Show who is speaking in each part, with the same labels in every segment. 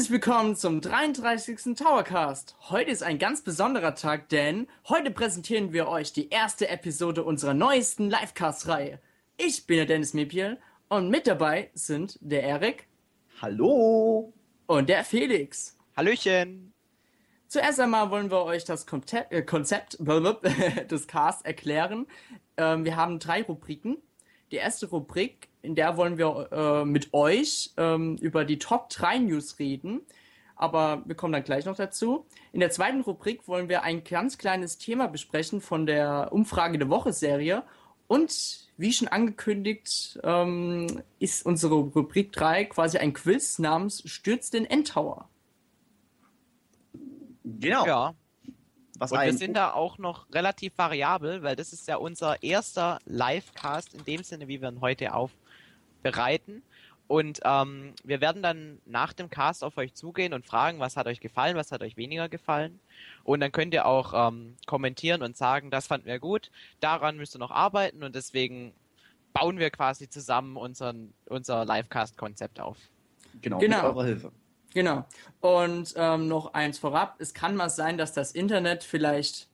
Speaker 1: Herzlich willkommen zum 33. Towercast. Heute ist ein ganz besonderer Tag, denn heute präsentieren wir euch die erste Episode unserer neuesten Livecast-Reihe. Ich bin der Dennis Mepiel und mit dabei sind der Erik.
Speaker 2: Hallo.
Speaker 1: Und der Felix.
Speaker 3: Hallöchen.
Speaker 1: Zuerst einmal wollen wir euch das äh, Konzept des Casts erklären. Ähm, wir haben drei Rubriken. Die erste Rubrik, in der wollen wir äh, mit euch ähm, über die Top 3 News reden. Aber wir kommen dann gleich noch dazu. In der zweiten Rubrik wollen wir ein ganz kleines Thema besprechen von der Umfrage der Woche Serie. Und wie schon angekündigt, ähm, ist unsere Rubrik 3 quasi ein Quiz namens Stürzt den Endtower.
Speaker 3: Genau. Ja. Was und wir sind da auch noch relativ variabel, weil das ist ja unser erster Livecast in dem Sinne, wie wir ihn heute aufbereiten. Und ähm, wir werden dann nach dem Cast auf euch zugehen und fragen, was hat euch gefallen, was hat euch weniger gefallen. Und dann könnt ihr auch ähm, kommentieren und sagen, das fanden wir gut, daran müsst ihr noch arbeiten und deswegen bauen wir quasi zusammen unseren, unser Livecast-Konzept auf.
Speaker 1: Genau, genau. mit eurer Hilfe. Genau. Und ähm, noch eins vorab, es kann mal sein, dass das Internet vielleicht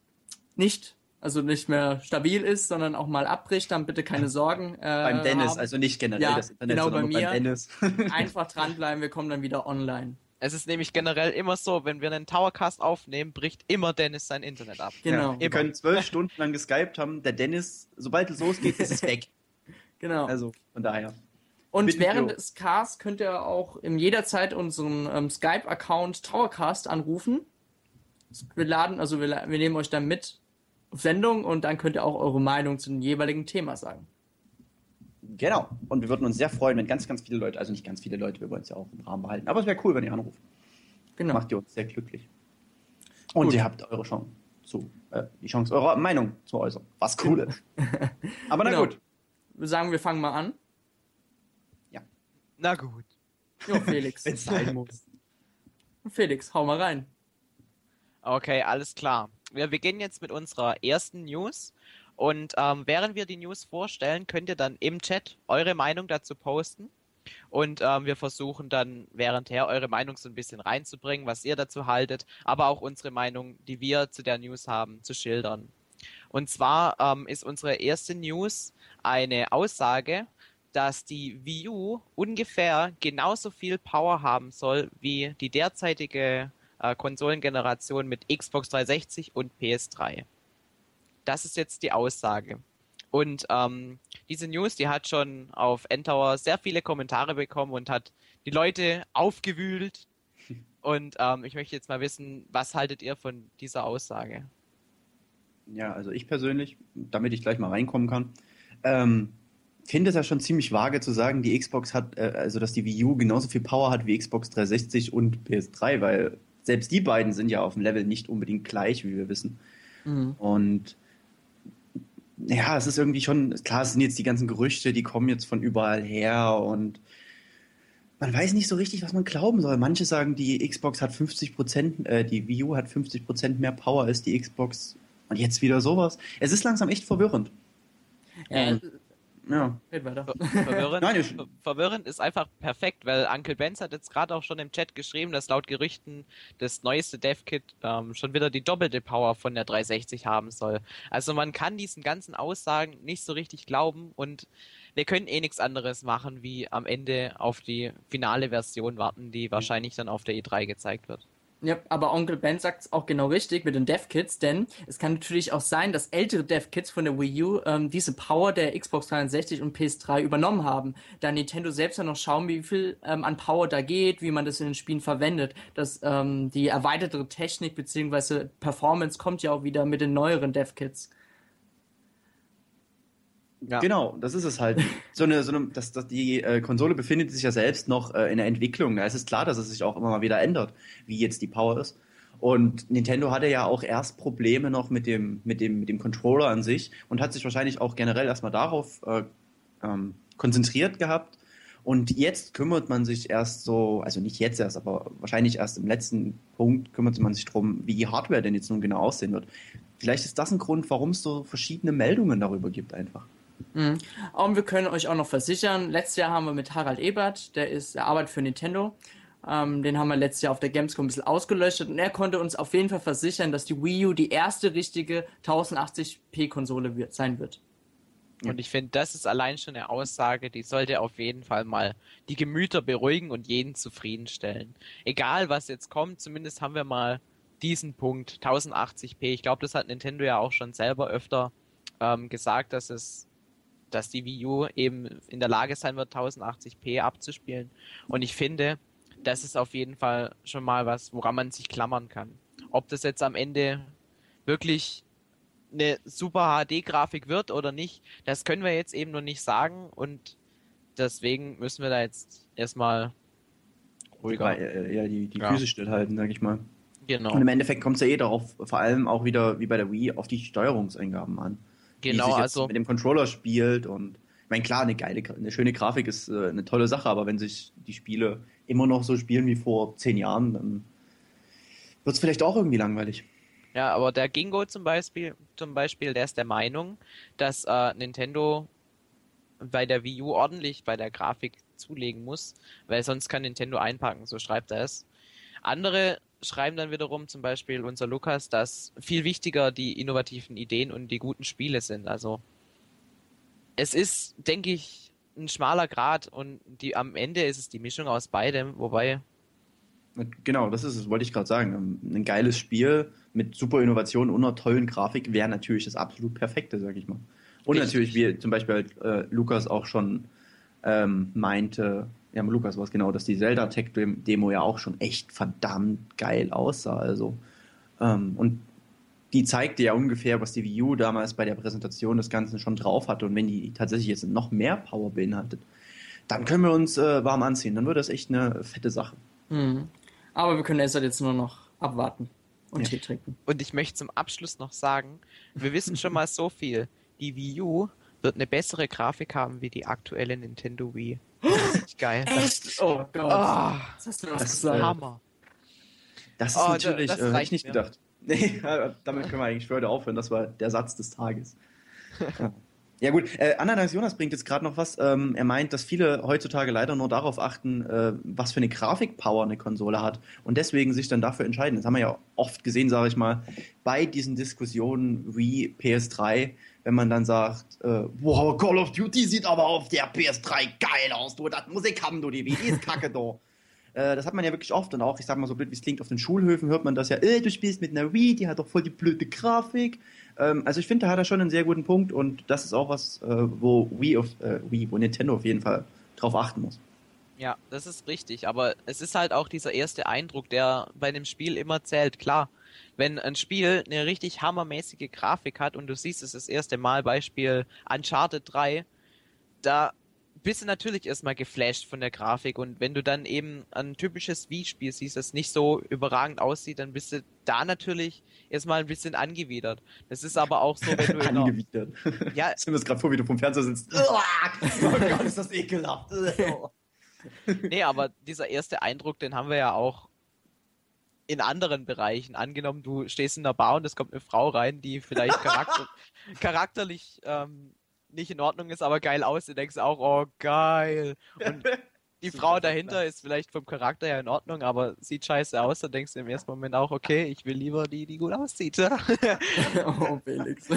Speaker 1: nicht, also nicht mehr stabil ist, sondern auch mal abbricht, dann bitte keine Sorgen.
Speaker 2: Äh, beim Dennis, haben. also nicht generell
Speaker 1: ja,
Speaker 2: das
Speaker 1: Internet, genau sondern bei mir. beim Dennis. Einfach dranbleiben, wir kommen dann wieder online.
Speaker 3: Es ist nämlich generell immer so, wenn wir einen Towercast aufnehmen, bricht immer Dennis sein Internet ab.
Speaker 2: Genau. Ja, wir können zwölf Stunden lang geskypt haben, der Dennis, sobald es losgeht, ist es weg.
Speaker 1: Genau.
Speaker 2: Also von daher.
Speaker 1: Und während des Casts könnt ihr auch in jederzeit unseren ähm, Skype-Account Towercast anrufen. Wir laden, also wir, wir nehmen euch dann mit Sendung und dann könnt ihr auch eure Meinung zu dem jeweiligen Thema sagen.
Speaker 2: Genau. Und wir würden uns sehr freuen, wenn ganz, ganz viele Leute, also nicht ganz viele Leute, wir wollen es ja auch im Rahmen behalten, aber es wäre cool, wenn ihr anruft. Genau. Macht ihr uns sehr glücklich. Und Gut. ihr habt eure Chance zu, äh, die Chance, eure Meinung zu äußern. Was cool ist. aber na genau. gut.
Speaker 1: Wir sagen, wir fangen mal an.
Speaker 3: Na gut.
Speaker 1: Jo, Felix.
Speaker 2: Wenn es sein muss.
Speaker 1: Felix, hau mal rein.
Speaker 3: Okay, alles klar. Wir beginnen jetzt mit unserer ersten News. Und ähm, während wir die News vorstellen, könnt ihr dann im Chat eure Meinung dazu posten. Und ähm, wir versuchen dann währendher eure Meinung so ein bisschen reinzubringen, was ihr dazu haltet, aber auch unsere Meinung, die wir zu der News haben, zu schildern. Und zwar ähm, ist unsere erste News eine Aussage dass die Wii U ungefähr genauso viel Power haben soll wie die derzeitige äh, Konsolengeneration mit Xbox 360 und PS3. Das ist jetzt die Aussage. Und ähm, diese News, die hat schon auf Endtower sehr viele Kommentare bekommen und hat die Leute aufgewühlt. Und ähm, ich möchte jetzt mal wissen, was haltet ihr von dieser Aussage?
Speaker 2: Ja, also ich persönlich, damit ich gleich mal reinkommen kann, ähm, finde es ja schon ziemlich vage zu sagen, die Xbox hat, äh, also dass die Wii U genauso viel Power hat wie Xbox 360 und PS3, weil selbst die beiden sind ja auf dem Level nicht unbedingt gleich, wie wir wissen. Mhm. Und ja, es ist irgendwie schon, klar, es sind jetzt die ganzen Gerüchte, die kommen jetzt von überall her und man weiß nicht so richtig, was man glauben soll. Manche sagen, die Xbox hat 50 Prozent, äh, die Wii U hat 50 Prozent mehr Power als die Xbox. Und jetzt wieder sowas. Es ist langsam echt verwirrend.
Speaker 3: Ja, ja. Red weiter. Verwirrend, Nein, ich... verwirrend ist einfach perfekt, weil Uncle Benz hat jetzt gerade auch schon im Chat geschrieben, dass laut Gerüchten das neueste DevKit ähm, schon wieder die doppelte Power von der 360 haben soll. Also man kann diesen ganzen Aussagen nicht so richtig glauben und wir können eh nichts anderes machen, wie am Ende auf die finale Version warten, die wahrscheinlich dann auf der E3 gezeigt wird.
Speaker 1: Ja, aber Onkel Ben sagt es auch genau richtig mit den Dev-Kits, denn es kann natürlich auch sein, dass ältere Dev-Kits von der Wii U ähm, diese Power der Xbox 360 und PS3 übernommen haben. Da Nintendo selbst ja noch schauen, wie viel ähm, an Power da geht, wie man das in den Spielen verwendet. Dass ähm, die erweiterte Technik bzw. Performance kommt ja auch wieder mit den neueren Dev-Kits.
Speaker 2: Ja. Genau, das ist es halt. So eine, so eine, das, das, die äh, Konsole befindet sich ja selbst noch äh, in der Entwicklung. Da ist es klar, dass es sich auch immer mal wieder ändert, wie jetzt die Power ist. Und Nintendo hatte ja auch erst Probleme noch mit dem, mit dem, mit dem Controller an sich und hat sich wahrscheinlich auch generell erstmal darauf äh, ähm, konzentriert gehabt. Und jetzt kümmert man sich erst so, also nicht jetzt erst, aber wahrscheinlich erst im letzten Punkt kümmert man sich darum, wie die Hardware denn jetzt nun genau aussehen wird. Vielleicht ist das ein Grund, warum es so verschiedene Meldungen darüber gibt einfach.
Speaker 1: Mhm. Und wir können euch auch noch versichern, letztes Jahr haben wir mit Harald Ebert, der ist, er arbeitet für Nintendo, Ähm, den haben wir letztes Jahr auf der Gamescom ein bisschen ausgelöscht und er konnte uns auf jeden Fall versichern, dass die Wii U die erste richtige 1080p Konsole wird, sein wird.
Speaker 3: Und ich finde, das ist allein schon eine Aussage, die sollte auf jeden Fall mal die Gemüter beruhigen und jeden zufriedenstellen. Egal was jetzt kommt, zumindest haben wir mal diesen Punkt 1080p. Ich glaube, das hat Nintendo ja auch schon selber öfter ähm, gesagt, dass es, dass die Wii U eben in der Lage sein wird, 1080p abzuspielen. Und ich finde, das ist auf jeden Fall schon mal was, woran man sich klammern kann. Ob das jetzt am Ende wirklich eine super HD-Grafik wird oder nicht, das können wir jetzt eben noch nicht sagen und deswegen müssen wir da jetzt erstmal ruhiger.
Speaker 2: Ja, ja die, die ja. Füße stillhalten, sag ich mal.
Speaker 3: Genau.
Speaker 2: Und im Endeffekt kommt es ja eh darauf, vor allem auch wieder wie bei der Wii, auf die Steuerungseingaben an.
Speaker 3: Genau, also.
Speaker 2: Mit dem Controller spielt und ich meine, klar, eine geile, eine schöne Grafik ist äh, eine tolle Sache, aber wenn sich die Spiele immer noch so spielen wie vor zehn Jahren, dann wird es vielleicht auch irgendwie langweilig.
Speaker 3: Ja, aber der Gingo zum Beispiel, zum Beispiel, der ist der Meinung, dass äh, Nintendo bei der Wii U ordentlich bei der Grafik zulegen muss, weil sonst kann Nintendo einpacken, so schreibt er es. Andere schreiben dann wiederum, zum Beispiel unser Lukas, dass viel wichtiger die innovativen Ideen und die guten Spiele sind. Also es ist, denke ich, ein schmaler Grad und die, am Ende ist es die Mischung aus beidem, wobei.
Speaker 2: Genau, das ist es, wollte ich gerade sagen. Ein geiles Spiel mit super Innovation und einer tollen Grafik wäre natürlich das absolut perfekte, sag ich mal. Und Richtig. natürlich, wie zum Beispiel äh, Lukas auch schon ähm, meinte, ja, Lukas war es genau, dass die Zelda Tech Demo ja auch schon echt verdammt geil aussah. Also, ähm, und die zeigte ja ungefähr, was die Wii U damals bei der Präsentation des Ganzen schon drauf hatte. Und wenn die tatsächlich jetzt noch mehr Power beinhaltet, dann können wir uns äh, warm anziehen. Dann wird das echt eine fette Sache.
Speaker 1: Mhm. Aber wir können jetzt halt jetzt nur noch abwarten und ja. Tee trinken.
Speaker 3: Und ich möchte zum Abschluss noch sagen, wir wissen schon mal so viel. Die Wii U wird eine bessere Grafik haben wie die aktuelle Nintendo Wii. Das ist geil.
Speaker 1: Echt? Oh Gott. Oh,
Speaker 3: das hast du was gesagt. Hammer.
Speaker 2: Das ist oh, natürlich, das äh, ich nicht gedacht. Nee, damit können wir eigentlich für heute aufhören. Das war der Satz des Tages. Ja. Ja gut, äh, Ananas Jonas bringt jetzt gerade noch was. Ähm, er meint, dass viele heutzutage leider nur darauf achten, äh, was für eine Grafikpower eine Konsole hat und deswegen sich dann dafür entscheiden. Das haben wir ja oft gesehen, sage ich mal, bei diesen Diskussionen wie PS3, wenn man dann sagt, äh, wow, Call of Duty sieht aber auf der PS3 geil aus, du, das Musik haben, du, die Wii ist kacke, du. Äh, das hat man ja wirklich oft und auch, ich sag mal so blöd, wie es klingt, auf den Schulhöfen hört man das ja, äh, du spielst mit einer Wii, die hat doch voll die blöde Grafik. Ähm, also ich finde, da hat er schon einen sehr guten Punkt und das ist auch was, äh, wo Wii, auf, äh, Wii, wo Nintendo auf jeden Fall drauf achten muss.
Speaker 3: Ja, das ist richtig, aber es ist halt auch dieser erste Eindruck, der bei dem Spiel immer zählt. Klar, wenn ein Spiel eine richtig hammermäßige Grafik hat und du siehst es das erste Mal, Beispiel Uncharted 3, da bist du natürlich erstmal geflasht von der Grafik und wenn du dann eben ein typisches Wii-Spiel siehst, das nicht so überragend aussieht, dann bist du da natürlich erstmal ein bisschen angewidert. Das ist aber auch so, wenn du
Speaker 2: angewidert. Ja, ich stell mir das gerade vor, wie du vom Fernseher sitzt. oh Gott, ist das ekelhaft.
Speaker 3: nee, aber dieser erste Eindruck, den haben wir ja auch in anderen Bereichen. Angenommen, du stehst in der Bar und es kommt eine Frau rein, die vielleicht charakter charakterlich ähm, nicht in Ordnung ist, aber geil aussieht, denkst du auch, oh geil. Und die Frau dahinter ist vielleicht vom Charakter her in Ordnung, aber sieht scheiße aus, dann denkst du im ersten Moment auch, okay, ich will lieber die, die gut aussieht.
Speaker 2: oh, Felix.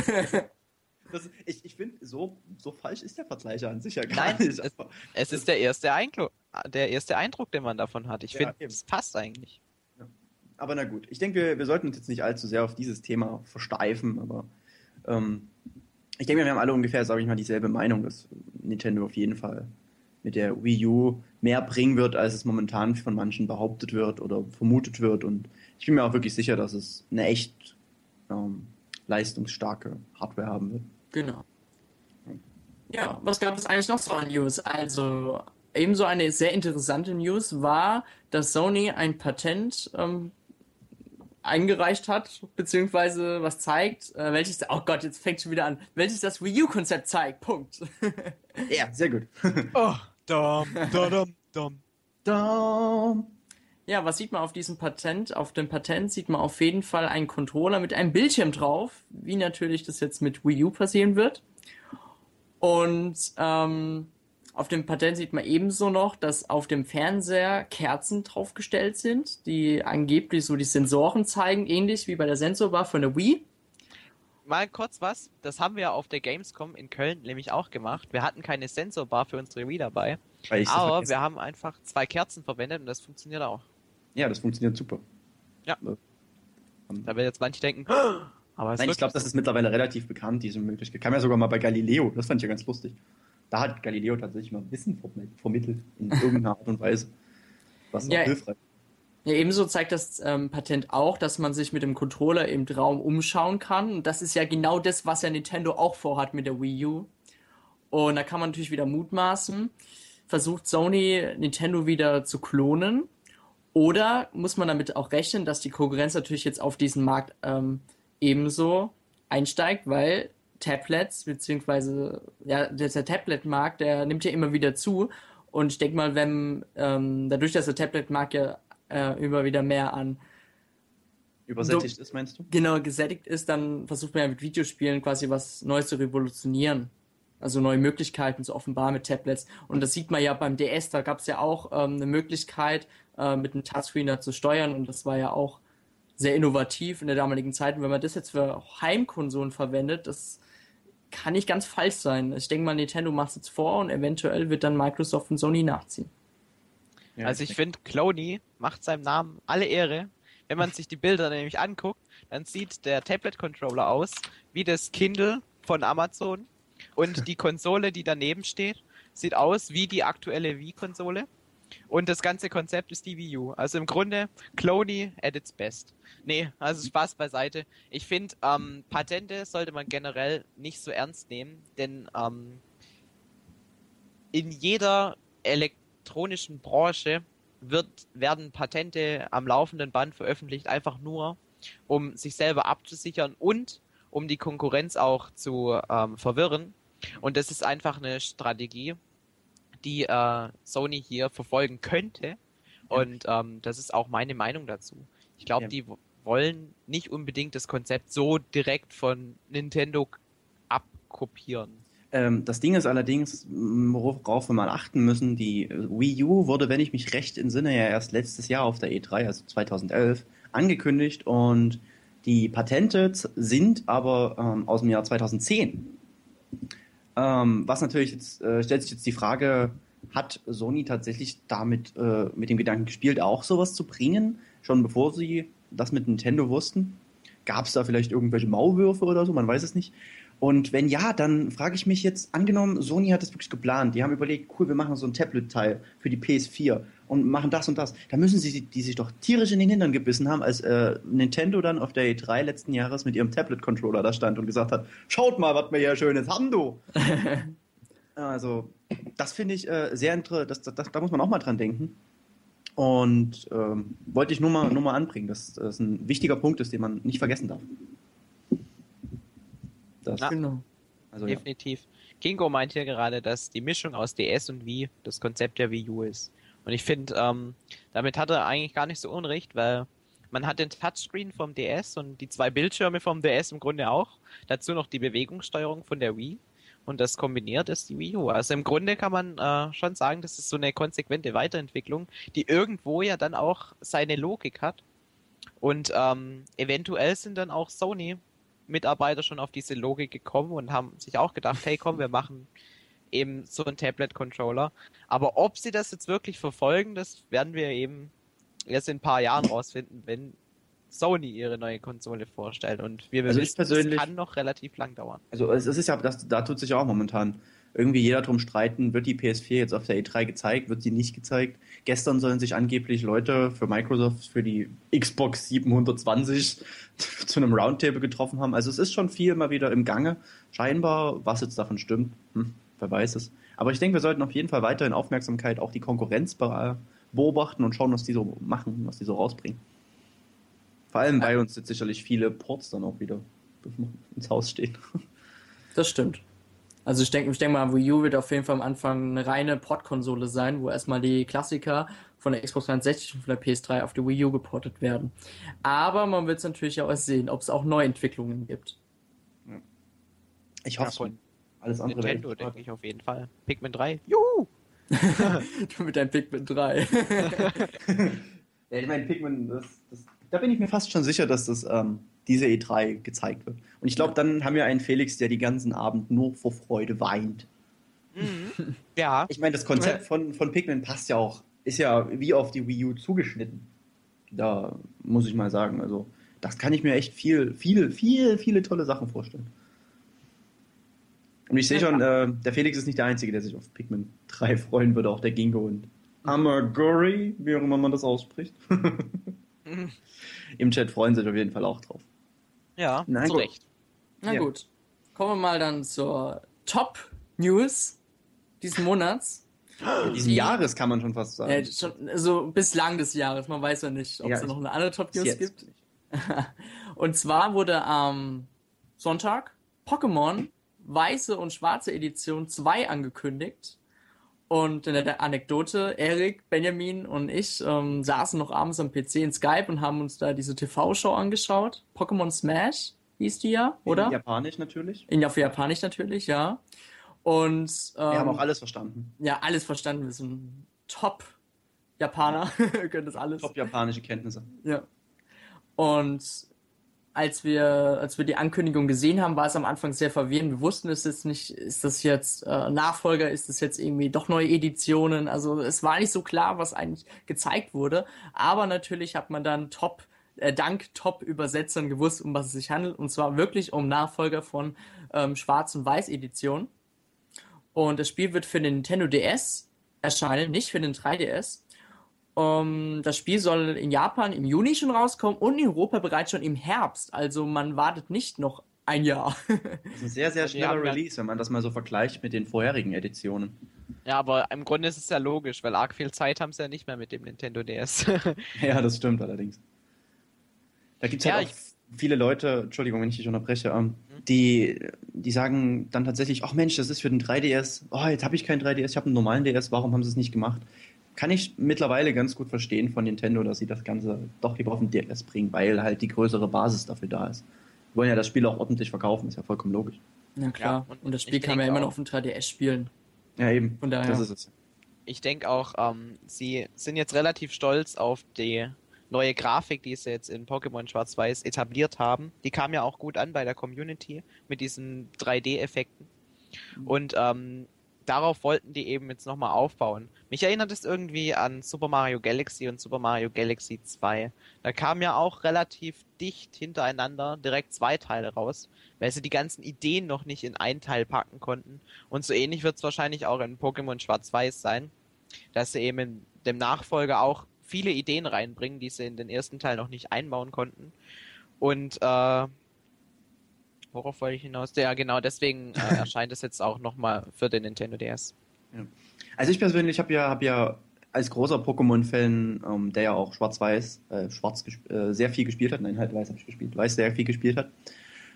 Speaker 2: Das, ich ich finde, so, so falsch ist der Vergleich an sich ja gar Nein, nicht.
Speaker 3: Es, es ist der erste, Eindruck, der erste Eindruck, den man davon hat. Ich finde, es passt eigentlich.
Speaker 2: Aber na gut, ich denke, wir, wir sollten uns jetzt nicht allzu sehr auf dieses Thema versteifen, aber ähm, ich denke, wir haben alle ungefähr, sage ich mal, dieselbe Meinung, dass Nintendo auf jeden Fall mit der Wii U mehr bringen wird, als es momentan von manchen behauptet wird oder vermutet wird. Und ich bin mir auch wirklich sicher, dass es eine echt ähm, leistungsstarke Hardware haben wird.
Speaker 1: Genau. Ja, was gab es eigentlich noch so an News? Also, ebenso eine sehr interessante News war, dass Sony ein Patent ähm, eingereicht hat, beziehungsweise was zeigt, äh, welches, oh Gott, jetzt fängt schon wieder an, welches das Wii U-Konzept zeigt. Punkt.
Speaker 2: ja, sehr gut.
Speaker 3: oh, dum, dum, dum,
Speaker 1: dum. Ja, was sieht man auf diesem Patent? Auf dem Patent sieht man auf jeden Fall einen Controller mit einem Bildschirm drauf, wie natürlich das jetzt mit Wii U passieren wird. Und ähm, Auf dem Patent sieht man ebenso noch, dass auf dem Fernseher Kerzen draufgestellt sind, die angeblich so die Sensoren zeigen, ähnlich wie bei der Sensorbar von der Wii.
Speaker 3: Mal kurz was, das haben wir auf der Gamescom in Köln nämlich auch gemacht. Wir hatten keine Sensorbar für unsere Wii dabei,
Speaker 2: Weil ich das
Speaker 3: aber wir haben einfach zwei Kerzen verwendet und das funktioniert auch.
Speaker 2: ja, das funktioniert super.
Speaker 3: Ja.
Speaker 2: Ähm,
Speaker 3: Da werden jetzt manche denken, "Oh, aber es
Speaker 2: Nein, ich glaube, das ist mittlerweile relativ bekannt, diese Möglichkeit. Kam ja sogar mal bei Galileo, das fand ich ja ganz lustig. Da hat Galileo tatsächlich mal Wissen verm- vermittelt, in irgendeiner Art und Weise. Was
Speaker 1: Ja,
Speaker 2: auch hilfreich
Speaker 1: Ja, ebenso zeigt das ähm, Patent auch, dass man sich mit dem Controller im Raum umschauen kann. Und das ist ja genau das, was ja Nintendo auch vorhat mit der Wii U. Und da kann man natürlich wieder mutmaßen. Versucht Sony Nintendo wieder zu klonen? Oder muss man damit auch rechnen, dass die Konkurrenz natürlich jetzt auf diesen Markt ähm, ebenso einsteigt, weil Tablets, beziehungsweise ja, der, der Tablet-Markt, der nimmt ja immer wieder zu. Und ich denke mal, wenn ähm, dadurch, dass der Tablet-Markt ja äh, immer wieder mehr an
Speaker 2: Übersättigt ist, meinst du?
Speaker 1: genau gesättigt ist, dann versucht man ja mit Videospielen quasi was Neues zu revolutionieren. Also neue Möglichkeiten zu offenbaren mit Tablets. Und das sieht man ja beim DS, da gab es ja auch ähm, eine Möglichkeit, äh, mit einem Touchscreen da zu steuern. Und das war ja auch sehr innovativ in der damaligen Zeit. Und wenn man das jetzt für Heimkonsolen verwendet, das kann nicht ganz falsch sein. Ich denke mal, Nintendo macht es jetzt vor und eventuell wird dann Microsoft und Sony nachziehen.
Speaker 2: Ja,
Speaker 3: Also ich finde, Clony macht seinem Namen alle Ehre. Wenn man sich die Bilder nämlich anguckt, dann sieht der Tablet-Controller aus wie das Kindle von Amazon und die Konsole, die daneben steht, sieht aus wie die aktuelle Wii-Konsole und das ganze Konzept ist die Wii U. Also im Grunde Clony at its best. Nee, also Spaß beiseite. Ich finde, ähm, Patente sollte man generell nicht so ernst nehmen, denn ähm, in jeder elektronischen Branche wird, werden Patente am laufenden Band veröffentlicht, einfach nur, um sich selber abzusichern und um die Konkurrenz auch zu ähm, verwirren. Und das ist einfach eine Strategie, die äh, Sony hier verfolgen könnte. Und ähm, das ist auch meine Meinung dazu. Ich glaube,
Speaker 2: Ja.
Speaker 3: die wollen nicht unbedingt das Konzept so direkt von Nintendo abkopieren.
Speaker 2: Ähm, das Ding ist allerdings, worauf wir mal achten müssen, die äh, Wii U wurde, wenn ich mich recht entsinne, ja erst letztes Jahr auf der E3, also 2011, angekündigt und die Patente sind aber ähm, aus dem Jahr 2010. Ähm, was natürlich jetzt, äh, stellt sich jetzt die Frage, hat Sony tatsächlich damit äh, mit dem Gedanken gespielt, auch sowas zu bringen, schon bevor sie das mit Nintendo wussten? Gab es da vielleicht irgendwelche Maulwürfe oder so? Man weiß es nicht. Und wenn ja, dann frage ich mich jetzt, angenommen, Sony hat das wirklich geplant. Die haben überlegt, cool, wir machen so ein Tablet-Teil für die PS4 und machen das und das. Da müssen sie die sich doch tierisch in den Hintern gebissen haben, als äh, Nintendo dann auf der E3 letzten Jahres mit ihrem Tablet-Controller da stand und gesagt hat, schaut mal, was wir hier Schönes haben, du. also, das finde ich äh, sehr interessant. Das, das, da muss man auch mal dran denken. Und ähm, wollte ich nur mal, nur mal anbringen, dass das ein wichtiger Punkt ist, den man nicht vergessen darf. Das,
Speaker 3: Ja.
Speaker 1: Genau.
Speaker 2: also, ja.
Speaker 3: Definitiv. Kingo meint hier gerade, dass die Mischung aus DS und Wii das Konzept der Wii U ist. Und ich finde, ähm, damit hat er eigentlich gar nicht so unrecht, weil man hat den Touchscreen vom DS und die zwei Bildschirme vom DS im Grunde auch. Dazu noch die Bewegungssteuerung von der Wii. Und das kombiniert ist die Wii U. Also im Grunde kann man äh, schon sagen, das ist so eine konsequente Weiterentwicklung, die irgendwo ja dann auch seine Logik hat. Und ähm, eventuell sind dann auch Sony Mitarbeiter schon auf diese Logik gekommen und haben sich auch gedacht, hey komm, wir machen eben so einen Tablet-Controller. Aber ob sie das jetzt wirklich verfolgen, das werden wir eben erst in ein paar Jahren rausfinden, wenn Sony ihre neue Konsole vorstellt. Und wir
Speaker 2: Also
Speaker 3: wissen, das
Speaker 2: persönlich-
Speaker 3: kann noch relativ lang dauern.
Speaker 2: Also es es ist ja, das, da tut sich ja auch momentan irgendwie jeder drum streiten, wird die PS4 jetzt auf der E3 gezeigt, wird sie nicht gezeigt. Gestern sollen sich angeblich Leute für Microsoft für die Xbox 720 zu einem Roundtable getroffen haben. Also es ist schon viel mal wieder im Gange. Scheinbar, was jetzt davon stimmt, hm, wer weiß es. Aber ich denke, wir sollten auf jeden Fall weiterhin Aufmerksamkeit auch die Konkurrenz be- beobachten und schauen, was die so machen, was die so rausbringen. Vor allem, weil uns jetzt sicherlich viele Ports dann auch wieder ins Haus stehen.
Speaker 1: Das stimmt. Also ich denke ich denk mal, Wii U wird auf jeden Fall am Anfang eine reine Port-Konsole sein, wo erstmal die Klassiker von der Xbox 360 und von der PS3 auf die Wii U geportet werden. Aber man wird es natürlich auch erst sehen, ob es auch Neuentwicklungen gibt.
Speaker 2: Ich
Speaker 3: Ja,
Speaker 2: hoffe
Speaker 3: voll.
Speaker 2: Alles andere wäre
Speaker 3: Nintendo, denke ich auf jeden Fall. Pikmin 3. Juhu!
Speaker 1: Du mit deinem Pikmin 3.
Speaker 2: Ja, ich meine, Pikmin, das, das, da bin ich mir fast schon sicher, dass das ähm, diese E3 gezeigt wird. Und ich glaube, dann haben wir einen Felix, der die ganzen Abend nur vor Freude weint.
Speaker 3: Mhm. Ja,
Speaker 2: Ich meine, das Konzept von, von Pikmin passt ja auch, ist ja wie auf die Wii U zugeschnitten. Da muss ich mal sagen, also das kann ich mir echt viel, viel, viel, viele tolle Sachen vorstellen. Und ich sehe schon, äh, der Felix ist nicht der Einzige, der sich auf Pikmin 3 freuen würde, auch der Gingo und Amaguri, wie auch immer man das ausspricht.
Speaker 3: Mhm.
Speaker 2: Im Chat freuen sich auf jeden Fall auch drauf.
Speaker 3: Ja,
Speaker 2: Na
Speaker 3: zu
Speaker 2: gut.
Speaker 3: Recht.
Speaker 1: Na
Speaker 2: Ja.
Speaker 1: gut. Kommen wir mal dann zur Top News diesen Monats.
Speaker 2: Diesen
Speaker 1: Die-
Speaker 2: Jahres kann man schon fast sagen.
Speaker 1: Äh, schon, also bislang des Jahres. Man weiß ja nicht, ob
Speaker 2: Ja,
Speaker 1: es noch eine andere Top News gibt. Und zwar wurde am Sonntag Pokémon Weiße und Schwarze Edition 2 angekündigt. Und in der Anekdote, Erik, Benjamin und ich ähm, saßen noch abends am PC in Skype und haben uns da diese TV-Show angeschaut. Pokémon Smash hieß die ja, oder?
Speaker 2: In Japanisch natürlich.
Speaker 1: In auf Japanisch natürlich, ja. Und ähm,
Speaker 2: Wir haben auch alles verstanden.
Speaker 1: ja, alles verstanden. Wir sind top Japaner, können das alles.
Speaker 2: Top japanische Kenntnisse.
Speaker 1: Ja. Und als wir, als wir die Ankündigung gesehen haben, war es am Anfang sehr verwirrend. Wir wussten es jetzt nicht, ist das jetzt äh, Nachfolger, ist das jetzt irgendwie doch neue Editionen? Also es war nicht so klar, was eigentlich gezeigt wurde. Aber natürlich hat man dann top, äh, dank Top-Übersetzern gewusst, um was es sich handelt. Und zwar wirklich um Nachfolger von ähm, Schwarz- und Weiß-Edition. Und das Spiel wird für den Nintendo DS erscheinen, nicht für den 3DS. Um, das Spiel soll in Japan im Juni schon rauskommen und in Europa bereits schon im Herbst. Also man wartet nicht noch ein Jahr.
Speaker 2: Das ist ein sehr, sehr schneller
Speaker 3: ja,
Speaker 2: Release, wenn man das mal so vergleicht mit den vorherigen Editionen.
Speaker 3: Ja, aber im Grunde ist es ja logisch, weil arg viel Zeit haben sie ja nicht mehr mit dem Nintendo DS.
Speaker 2: Ja, das stimmt allerdings. Da gibt es
Speaker 3: Ja,
Speaker 2: halt auch viele Leute, Entschuldigung, wenn ich dich unterbreche, ähm, die, die sagen dann tatsächlich, ach Mensch, das ist für den 3DS, oh, jetzt habe ich keinen 3DS, ich habe einen normalen DS, warum haben sie es nicht gemacht? Kann ich mittlerweile ganz gut verstehen von Nintendo, dass sie das Ganze doch lieber auf den DS bringen, weil halt die größere Basis dafür da ist. Die wollen ja das Spiel auch ordentlich verkaufen, ist ja vollkommen logisch.
Speaker 1: Na klar.
Speaker 3: Ja,
Speaker 1: und,
Speaker 3: und
Speaker 1: das Spiel kann man ja immer noch auf dem 3DS spielen.
Speaker 2: Ja, eben.
Speaker 1: Von daher.
Speaker 2: Das ist es.
Speaker 3: ich denke auch, ähm, sie sind jetzt relativ stolz auf die neue Grafik, die sie jetzt in Pokémon Schwarz-Weiß etabliert haben. Die kam ja auch gut an bei der Community mit diesen 3D-Effekten. Und ähm, darauf wollten die eben jetzt nochmal aufbauen. Mich erinnert es irgendwie an Super Mario Galaxy und Super Mario Galaxy 2. Da kamen ja auch relativ dicht hintereinander direkt zwei Teile raus, weil sie die ganzen Ideen noch nicht in einen Teil packen konnten. Und so ähnlich wird es wahrscheinlich auch in Pokémon Schwarz-Weiß sein, dass sie eben in dem Nachfolger auch viele Ideen reinbringen, die sie in den ersten Teil noch nicht einbauen konnten. Und äh, worauf wollte ich hinaus? Ja, genau, deswegen äh, erscheint es jetzt auch nochmal für den Nintendo DS.
Speaker 2: Also ich persönlich habe ja, hab ja als großer Pokémon-Fan, ähm, der ja auch Schwarz-Weiß, äh, Schwarz äh, sehr viel gespielt hat, nein, halt Weiß habe ich gespielt, Weiß sehr viel gespielt hat.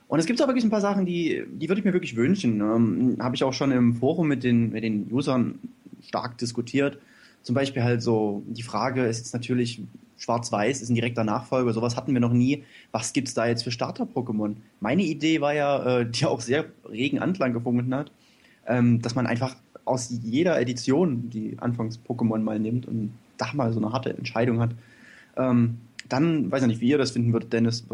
Speaker 2: Und es gibt auch wirklich ein paar Sachen, die, die würde ich mir wirklich wünschen. Ähm, habe ich auch schon im Forum mit den, mit den Usern stark diskutiert. Zum Beispiel halt so die Frage ist jetzt natürlich Schwarz-Weiß ist ein direkter Nachfolger, sowas hatten wir noch nie. Was gibt's da jetzt für Starter-Pokémon? Meine Idee war ja, äh, die auch sehr regen Anklang gefunden hat, ähm, dass man einfach aus jeder Edition die Anfangs-Pokémon mal nimmt und da mal so eine harte Entscheidung hat. Ähm, dann, weiß ich nicht, wie ihr das finden würdet, Dennis,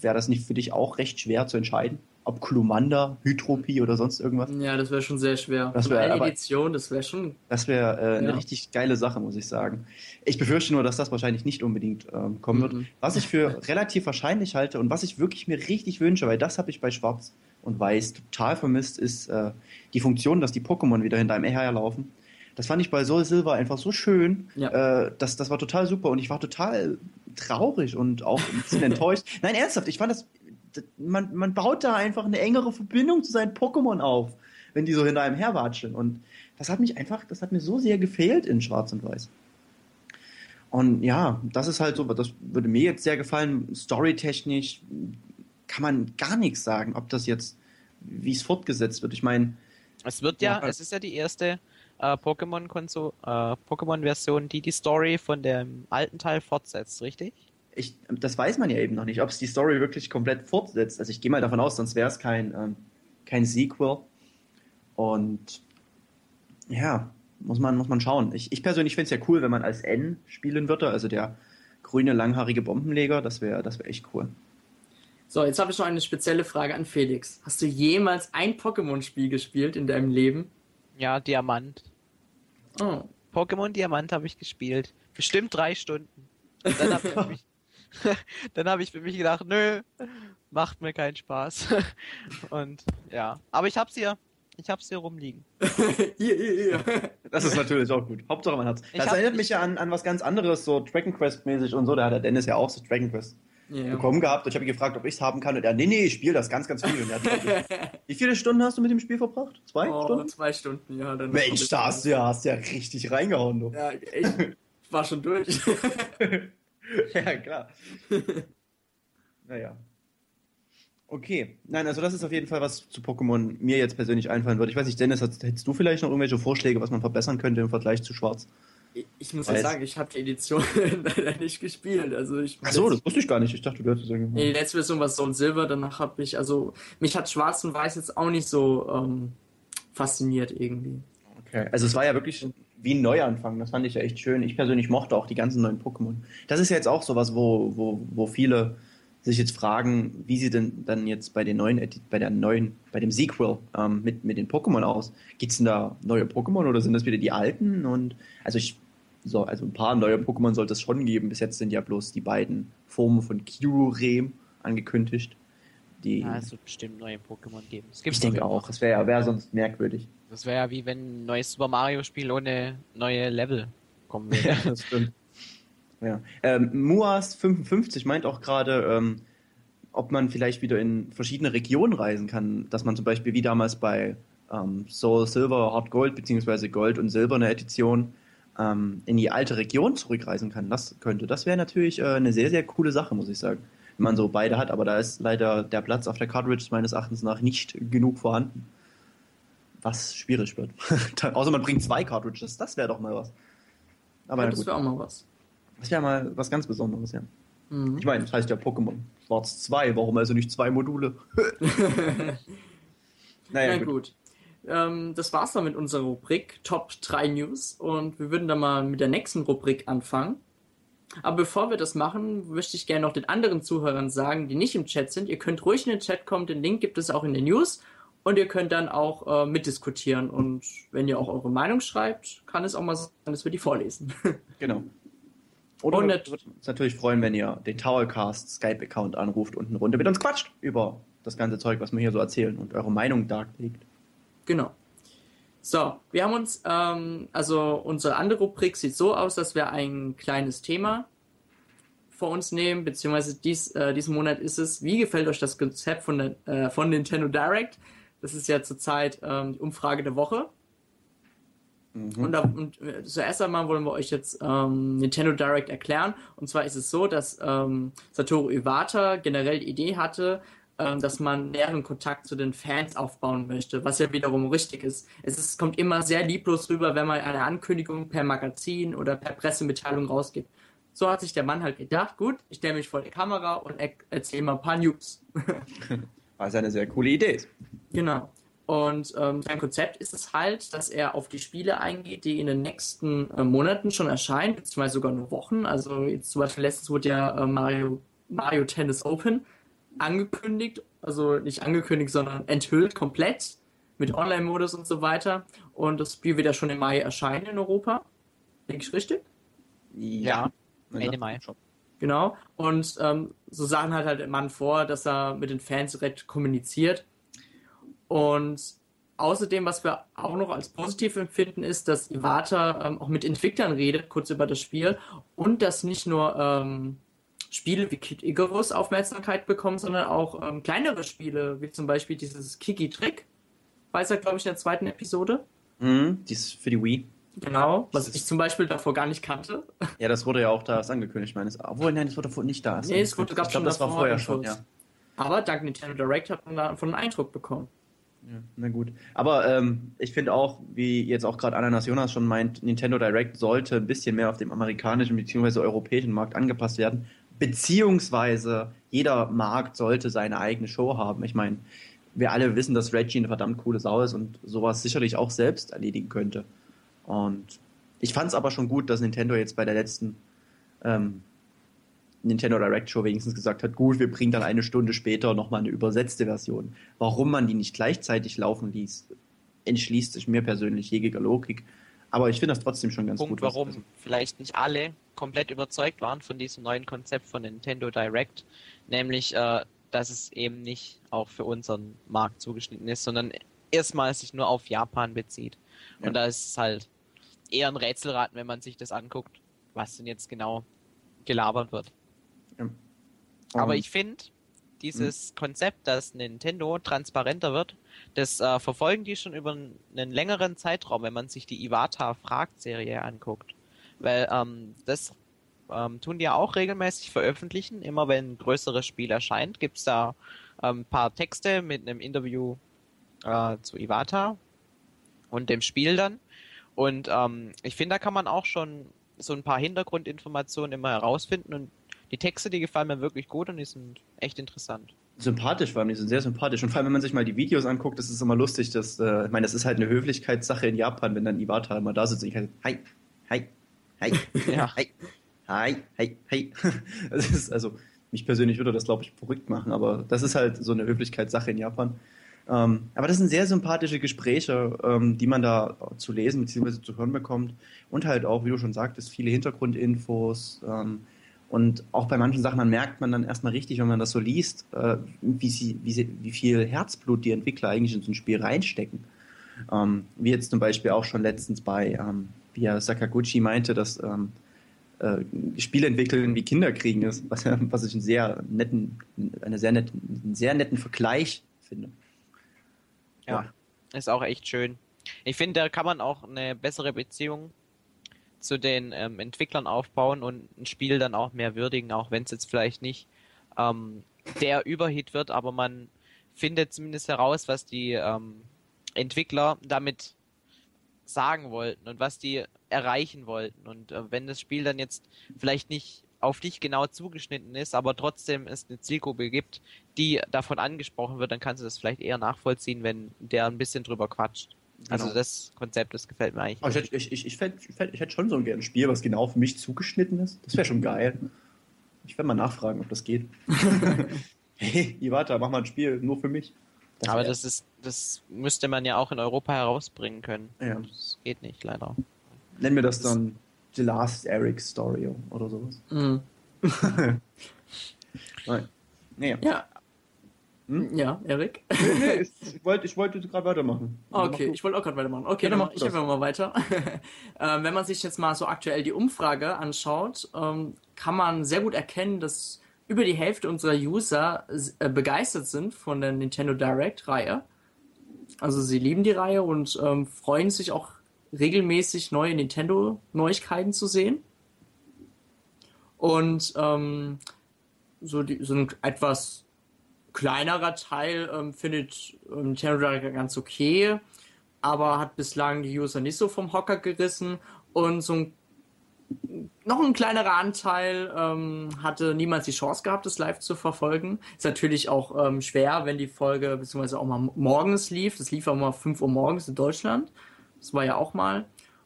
Speaker 2: wäre das nicht für dich auch recht schwer zu entscheiden? Ob Klumanda, Hydropie oder sonst irgendwas?
Speaker 1: Ja, das wäre schon sehr schwer.
Speaker 2: Das
Speaker 1: Von
Speaker 2: wär
Speaker 1: allen
Speaker 2: aber-
Speaker 1: Editionen, das wäre schon.
Speaker 2: Das wäre äh, eine
Speaker 1: Ja.
Speaker 2: richtig geile Sache, muss ich sagen. Ich befürchte nur, dass das wahrscheinlich nicht unbedingt ähm, kommen wird.
Speaker 1: Mhm.
Speaker 2: Was ich für relativ wahrscheinlich halte und was ich wirklich mir richtig wünsche, weil das habe ich bei Schwarz und Weiß total vermisst, ist äh, die Funktion, dass die Pokémon wieder hinter einem herlaufen. Das fand ich bei Soul Silver einfach so schön.
Speaker 1: Ja.
Speaker 2: Äh, das, das war total super und ich war total traurig und auch ein bisschen enttäuscht. Nein, ernsthaft, ich fand das. Man, man baut da einfach eine engere Verbindung zu seinen Pokémon auf, wenn die so hinter einem herwatscheln. Und das hat mich einfach, das hat mir so sehr gefehlt in Schwarz und Weiß. Und ja, das ist halt so, das würde mir jetzt sehr gefallen. Storytechnisch kann man gar nichts sagen, ob das jetzt, wie es fortgesetzt wird. Ich meine,
Speaker 3: Es wird ja,
Speaker 2: Ja.
Speaker 3: es ist ja die erste äh, äh, Pokémon-Version, die die Story von dem alten Teil fortsetzt, richtig?
Speaker 2: Ich, das weiß man ja eben noch nicht, ob es die Story wirklich komplett fortsetzt. Also ich gehe mal davon aus, sonst wäre es kein, ähm, kein Sequel. Und ja, muss man, muss man schauen. Ich, ich persönlich finde es ja cool, wenn man als N spielen würde, also der grüne langhaarige Bombenleger, das wäre das wär echt cool.
Speaker 1: So, jetzt habe ich noch eine spezielle Frage an Felix. Hast du jemals ein Pokémon-Spiel gespielt in deinem Leben?
Speaker 3: Ja, Diamant.
Speaker 1: Oh.
Speaker 3: Pokémon Diamant habe ich gespielt. Bestimmt drei Stunden. Und Dann habe ich, mich- dann hab ich für mich gedacht, nö, macht mir keinen Spaß. Und ja, aber ich hab's hier. Ich hab's hier rumliegen.
Speaker 1: hier, hier, hier.
Speaker 2: Das ist natürlich auch gut. Hauptsache man hat's. Das
Speaker 3: hab-
Speaker 2: erinnert mich ja an, an was ganz anderes, so Dragon Quest mäßig und so. Da hat der Dennis ja auch so Dragon Quest
Speaker 1: Ja.
Speaker 2: bekommen gehabt. Und ich habe ihn gefragt, ob ich es haben kann. Und er, nee, nee, ich spiele das ganz, ganz viel. Und er hat, wie viele Stunden hast du mit dem Spiel verbracht? Zwei
Speaker 1: Oh,
Speaker 2: Stunden?
Speaker 1: zwei Stunden, ja. Dann
Speaker 2: Mensch, da hast du ja, hast du ja richtig reingehauen, du.
Speaker 1: Ja, ich war schon durch.
Speaker 2: Ja, klar. naja. Okay. Nein, also das ist auf jeden Fall was zu Pokémon mir jetzt persönlich einfallen würde. Ich weiß nicht, Dennis, hast- hättest du vielleicht noch irgendwelche Vorschläge, was man verbessern könnte im Vergleich zu Schwarz?
Speaker 1: Ich muss
Speaker 2: Weiß.
Speaker 1: ja sagen, ich habe die Edition leider nicht gespielt. Also ich
Speaker 2: Ach so, das wusste ich gar nicht. Ich dachte, du hättest irgendwie.
Speaker 1: Nee, die letzte Version war Soul Silver, danach habe ich, also mich hat Schwarz und Weiß jetzt auch nicht so ähm, fasziniert irgendwie.
Speaker 2: Okay. Also es war ja wirklich wie ein Neuanfang. Das fand ich ja echt schön. Ich persönlich mochte auch die ganzen neuen Pokémon. Das ist ja jetzt auch sowas, wo, wo, wo viele sich jetzt fragen, wie sie denn dann jetzt bei den neuen, bei der neuen, bei dem Sequel ähm, mit, mit den Pokémon aus. Gibt's denn da neue Pokémon oder sind das wieder die alten? Und also ich so, also ein paar neue Pokémon sollte es schon geben. Bis jetzt sind ja bloß die beiden Formen von Kyurem angekündigt. Die,
Speaker 3: Ja, es wird bestimmt neue Pokémon geben. Es gibt
Speaker 2: ich denke auch. Das wäre wär sonst merkwürdig.
Speaker 3: Das wäre ja wie wenn ein neues Super Mario Spiel ohne neue Level kommen würde.
Speaker 2: Ja, das stimmt. Ja. Ähm, Muas55 meint auch gerade, ähm, ob man vielleicht wieder in verschiedene Regionen reisen kann, dass man zum Beispiel wie damals bei ähm, Soul Silver, Hard Gold beziehungsweise Gold und Silberne Edition ähm, in die alte Region zurückreisen kann. Das könnte, das wäre natürlich äh, eine sehr, sehr coole Sache, muss ich sagen. Wenn man so beide hat, aber da ist leider der Platz auf der Cartridge meines Erachtens nach nicht genug vorhanden. Was schwierig wird. Außer man bringt zwei Cartridges, das wäre doch mal was. Aber
Speaker 1: ja, das wäre auch mal was.
Speaker 2: Das wäre mal was ganz Besonderes, ja.
Speaker 1: Mhm.
Speaker 2: Ich meine, das heißt ja Pokémon. Schwarz 2, warum also nicht zwei Module? naja,
Speaker 1: Na
Speaker 2: gut.
Speaker 1: gut. Ähm, das war's dann mit unserer Rubrik Top 3 News und wir würden dann mal mit der nächsten Rubrik anfangen. Aber bevor wir das machen, möchte ich gerne noch den anderen Zuhörern sagen, die nicht im Chat sind, ihr könnt ruhig in den Chat kommen, den Link gibt es auch in den News und ihr könnt dann auch äh, mitdiskutieren und wenn ihr auch eure Meinung schreibt, kann es auch mal sein, dass wir die vorlesen.
Speaker 2: Genau. Oder
Speaker 1: Und
Speaker 2: wir würden uns natürlich freuen, wenn ihr den Towercast Skype-Account anruft und eine Runde mit uns quatscht über das ganze Zeug, was wir hier so erzählen und eure Meinung darlegt.
Speaker 1: Genau. So, wir haben uns, ähm, also unsere andere Rubrik sieht so aus, dass wir ein kleines Thema vor uns nehmen, beziehungsweise dies, äh, diesen Monat ist es, wie gefällt euch das Konzept von, der, äh, von Nintendo Direct? Das ist ja zurzeit ähm, die Umfrage der Woche.
Speaker 2: Mhm.
Speaker 1: Und, und äh, zuerst einmal wollen wir euch jetzt ähm, Nintendo Direct erklären. Und zwar ist es so, dass ähm, Satoru Iwata generell die Idee hatte, dass man näheren Kontakt zu den Fans aufbauen möchte, was ja wiederum richtig ist. Es ist, kommt immer sehr lieblos rüber, wenn man eine Ankündigung per Magazin oder per Pressemitteilung rausgibt. So hat sich der Mann halt gedacht, gut, ich stelle mich vor die Kamera und er erzähle mal ein paar News.
Speaker 2: Was eine sehr coole Idee ist.
Speaker 1: Genau. Und ähm, sein Konzept ist es halt, dass er auf die Spiele eingeht, die in den nächsten äh, Monaten schon erscheinen, beziehungsweise sogar nur Wochen. Also jetzt zum Beispiel letztens wurde ja äh, Mario, Mario Tennis Open angekündigt, also nicht angekündigt, sondern enthüllt komplett mit Online-Modus und so weiter. Und das Spiel wird ja schon im Mai erscheinen in Europa. Denke ich richtig?
Speaker 3: Ja,
Speaker 2: Man
Speaker 3: Ende Mai.
Speaker 2: schon.
Speaker 1: Genau. Und ähm, so Sachen hat halt der Mann vor, dass er mit den Fans direkt kommuniziert. Und außerdem, was wir auch noch als positiv empfinden, ist, dass Iwata ähm, auch mit Entwicklern redet, kurz über das Spiel. Und dass nicht nur ähm, Spiele wie Kid Icarus Aufmerksamkeit bekommen, sondern auch ähm, kleinere Spiele, wie zum Beispiel dieses Kiki Trick. Weiß er, glaube ich, in der zweiten Episode.
Speaker 2: Mhm, die ist für die Wii.
Speaker 1: Genau. Was ich zum Beispiel davor gar nicht kannte.
Speaker 2: Ja, das wurde ja auch da angekündigt, meines Obwohl, nein, das wurde davor nicht da.
Speaker 1: Nee, es wurde-
Speaker 2: glaube,
Speaker 1: schon
Speaker 2: das war vorher schon, ja.
Speaker 1: Aber dank Nintendo Direct hat man davon einen Eindruck bekommen.
Speaker 2: Ja, na gut. Aber ähm, ich finde auch, wie jetzt auch gerade Ananas Jonas schon meint, Nintendo Direct sollte ein bisschen mehr auf dem amerikanischen bzw. europäischen Markt angepasst werden. Beziehungsweise jeder Markt sollte seine eigene Show haben. Ich meine, wir alle wissen, dass Reggie eine verdammt coole Sau ist und sowas sicherlich auch selbst erledigen könnte. Und ich fand es aber schon gut, dass Nintendo jetzt bei der letzten ähm, Nintendo Direct Show wenigstens gesagt hat, gut, wir bringen dann eine Stunde später nochmal eine übersetzte Version. Warum man die nicht gleichzeitig laufen ließ, entschließt sich mir persönlich jegiger Logik. Aber ich finde das trotzdem schon ganz
Speaker 3: Punkt,
Speaker 2: gut.
Speaker 3: warum
Speaker 2: also,
Speaker 3: vielleicht nicht alle komplett überzeugt waren von diesem neuen Konzept von Nintendo Direct, nämlich, äh, dass es eben nicht auch für unseren Markt zugeschnitten ist, sondern erstmal sich nur auf Japan bezieht.
Speaker 2: Ja.
Speaker 3: Und da ist es halt eher ein Rätselraten, wenn man sich das anguckt, was denn jetzt genau gelabert wird.
Speaker 2: Ja.
Speaker 3: Aber ich finde, dieses Konzept, dass Nintendo transparenter wird, das äh, verfolgen die schon über einen längeren Zeitraum, wenn man sich die Iwata Fragt-Serie anguckt. Weil ähm, das ähm, tun die ja auch regelmäßig veröffentlichen. Immer wenn ein größeres Spiel erscheint, gibt's da ähm, ein paar Texte mit einem Interview äh, zu Iwata und dem Spiel dann. Und ähm, ich finde, da kann man auch schon so ein paar Hintergrundinformationen immer herausfinden und die Texte, die gefallen mir wirklich gut und die sind echt interessant.
Speaker 2: sympathisch waren, die sind sehr sympathisch. Und vor allem, wenn man sich mal die Videos anguckt, das ist immer lustig, dass, äh, ich meine, das ist halt eine Höflichkeitssache in Japan, wenn dann Iwata immer da sitzt und ich halt, hi, hi, hi,
Speaker 3: Ja.
Speaker 2: hi, hi, hi, hi. Das ist, also, mich persönlich würde das, glaube ich, verrückt machen, aber das ist halt so eine Höflichkeitssache in Japan. Ähm, aber das sind sehr sympathische Gespräche, ähm, die man da zu lesen bzw. zu hören bekommt. Und halt auch, wie du schon sagtest, viele Hintergrundinfos. Ähm, und auch bei manchen Sachen, man merkt man dann erstmal richtig, wenn man das so liest, äh, wie, sie, wie, sie, wie viel Herzblut die Entwickler eigentlich in so ein Spiel reinstecken. Ähm, wie jetzt zum Beispiel auch schon letztens bei, ähm, wie ja Sakaguchi meinte, dass ähm, äh, Spiele entwickeln wie Kinder kriegen ist, was, was ich einen sehr netten, eine sehr netten, einen sehr netten Vergleich finde.
Speaker 3: Ja. Ist auch echt schön. Ich finde, da kann man auch eine bessere Beziehung zu den ähm, Entwicklern aufbauen und ein Spiel dann auch mehr würdigen, auch wenn es jetzt vielleicht nicht ähm, der Überhit wird, aber man findet zumindest heraus, was die ähm, Entwickler damit sagen wollten und was die erreichen wollten. Und äh, wenn das Spiel dann jetzt vielleicht nicht auf dich genau zugeschnitten ist, aber trotzdem es eine Zielgruppe gibt, die davon angesprochen wird, dann kannst du das vielleicht eher nachvollziehen, wenn der ein bisschen drüber quatscht. Also
Speaker 2: Genau.
Speaker 3: das Konzept, das gefällt mir eigentlich.
Speaker 2: Aber ich, hätte- ich, ich, ich, fänd, ich, fänd, ich hätte schon so ein Spiel, was genau für mich zugeschnitten ist. Das wäre schon geil. Ich werde mal nachfragen, ob das geht. hey, Iwata, mach mal ein Spiel nur für mich. Das
Speaker 3: aber das ist, das müsste man ja auch in Europa herausbringen können.
Speaker 2: Ja.
Speaker 3: Das geht nicht, leider.
Speaker 2: Nennen wir das dann The Last Eric Story oder sowas.
Speaker 1: Mhm.
Speaker 2: Nein. Nee,
Speaker 1: Ja.
Speaker 2: Hm?
Speaker 1: Ja, Erik.
Speaker 2: nee, ich, ich wollte ich wollte gerade weitermachen.
Speaker 1: Okay,
Speaker 2: Mach
Speaker 1: ich wollte auch gerade weitermachen. Okay,
Speaker 2: Ja,
Speaker 1: dann
Speaker 2: dann
Speaker 1: mach ich einfach mal weiter. ähm, wenn man sich jetzt mal so aktuell die Umfrage anschaut, ähm, kann man sehr gut erkennen, dass über die Hälfte unserer User äh, begeistert sind von der Nintendo Direct-Reihe. Also sie lieben die Reihe und ähm, freuen sich auch regelmäßig neue Nintendo-Neuigkeiten zu sehen. Und ähm, so, die, so ein etwas kleinerer Teil ähm, findet ähm, Nintendo Direct ganz okay, aber hat bislang die User nicht so vom Hocker gerissen und so ein noch ein kleinerer Anteil ähm, hatte niemals die Chance gehabt, das live zu verfolgen. Ist natürlich auch ähm, schwer, wenn die Folge beziehungsweise auch mal morgens lief. Das lief auch mal 5 Uhr morgens in Deutschland. Das war ja auch mal.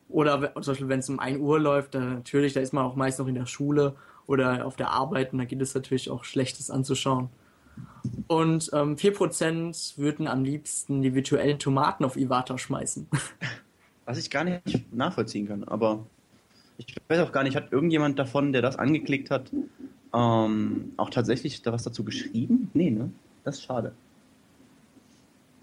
Speaker 1: Oder zum Beispiel, wenn es um 1 Uhr läuft, dann natürlich, da ist man auch meist noch in der Schule oder auf der Arbeit und da geht es natürlich auch Schlechtes anzuschauen. Und ähm, 4% würden am liebsten die virtuellen Tomaten auf Iwata schmeißen.
Speaker 2: Was ich gar nicht nachvollziehen kann, aber ich weiß auch gar nicht, hat irgendjemand davon, der das angeklickt hat, ähm, auch tatsächlich da was dazu geschrieben? Nee, ne? Das ist schade.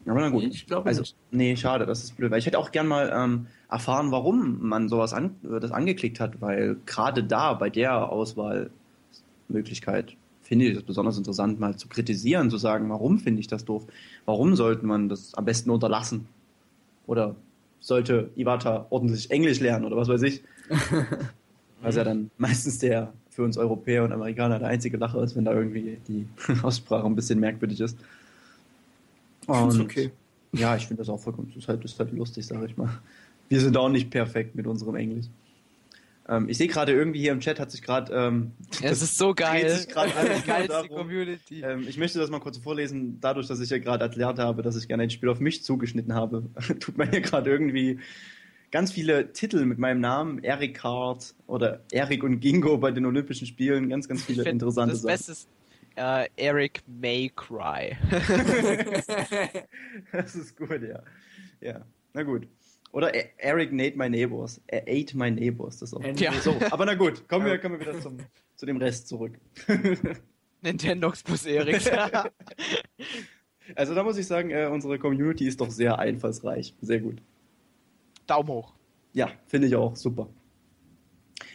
Speaker 2: Aber na gut.
Speaker 1: Ich glaube
Speaker 2: also,
Speaker 1: nicht.
Speaker 2: Nee, schade, das ist blöd. Weil ich hätte auch gern mal ähm, erfahren, warum man sowas an, äh, das angeklickt hat, weil gerade da bei der Auswahlmöglichkeit finde ich das besonders interessant, mal zu kritisieren, zu sagen, warum finde ich das doof? Warum sollte man das am besten unterlassen? Oder sollte Iwata ordentlich Englisch lernen oder was weiß ich? Was ja dann meistens der für uns Europäer und Amerikaner der einzige Lacher ist, wenn da irgendwie die Aussprache ein bisschen merkwürdig ist. Und
Speaker 1: okay.
Speaker 2: ja, ich finde das auch vollkommen, das ist halt, das ist halt lustig, sage ich mal. Wir sind auch nicht perfekt mit unserem Englisch. Ähm, ich sehe gerade irgendwie hier im Chat hat sich gerade. Ähm,
Speaker 3: es ist so geil. geilste. Community.
Speaker 2: Ähm, ich möchte das mal kurz vorlesen. Dadurch, dass ich ja gerade erklärt habe, dass ich gerne ein Spiel auf mich zugeschnitten habe, tut man hier gerade irgendwie ganz viele Titel mit meinem Namen, Eric Card oder Eric und Gingo bei den Olympischen Spielen, ganz, ganz viele interessante
Speaker 3: das
Speaker 2: Sachen.
Speaker 3: Beste ist äh, Eric May Cry.
Speaker 2: Das ist gut, ja. Ja, na gut. Oder E- Eric Nate My Neighbors. Er ate my neighbors. Das ist auch.
Speaker 1: Ja.
Speaker 2: So, aber na gut, kommen wir, kommen wir wieder zum, zu dem Rest zurück.
Speaker 3: Nintendox plus Eric.
Speaker 2: Also da muss ich sagen, äh, unsere Community ist doch sehr einfallsreich. Sehr gut.
Speaker 3: Daumen hoch.
Speaker 2: Ja, finde ich auch super.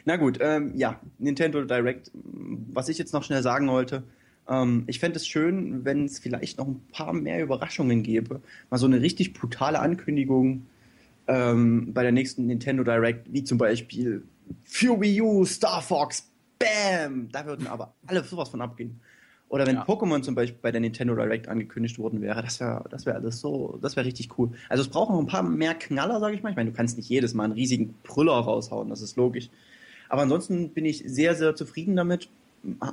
Speaker 2: Na gut, ähm, ja, Nintendo Direct. Was ich jetzt noch schnell sagen wollte, ähm, ich fände es schön, wenn es vielleicht noch ein paar mehr Überraschungen gäbe. Mal so eine richtig brutale Ankündigung ähm, bei der nächsten Nintendo Direct, wie zum Beispiel für Wii U, Star Fox, Bam! Da würden aber alle sowas von abgehen. Oder wenn
Speaker 3: Ja.
Speaker 2: Pokémon zum Beispiel bei der Nintendo Direct angekündigt worden wäre, das wäre das wär alles so, das wäre richtig cool. Also es braucht noch ein paar mehr Knaller, sage ich mal. Ich meine, du kannst nicht jedes Mal einen riesigen Brüller raushauen, das ist logisch. Aber ansonsten bin ich sehr, sehr zufrieden damit.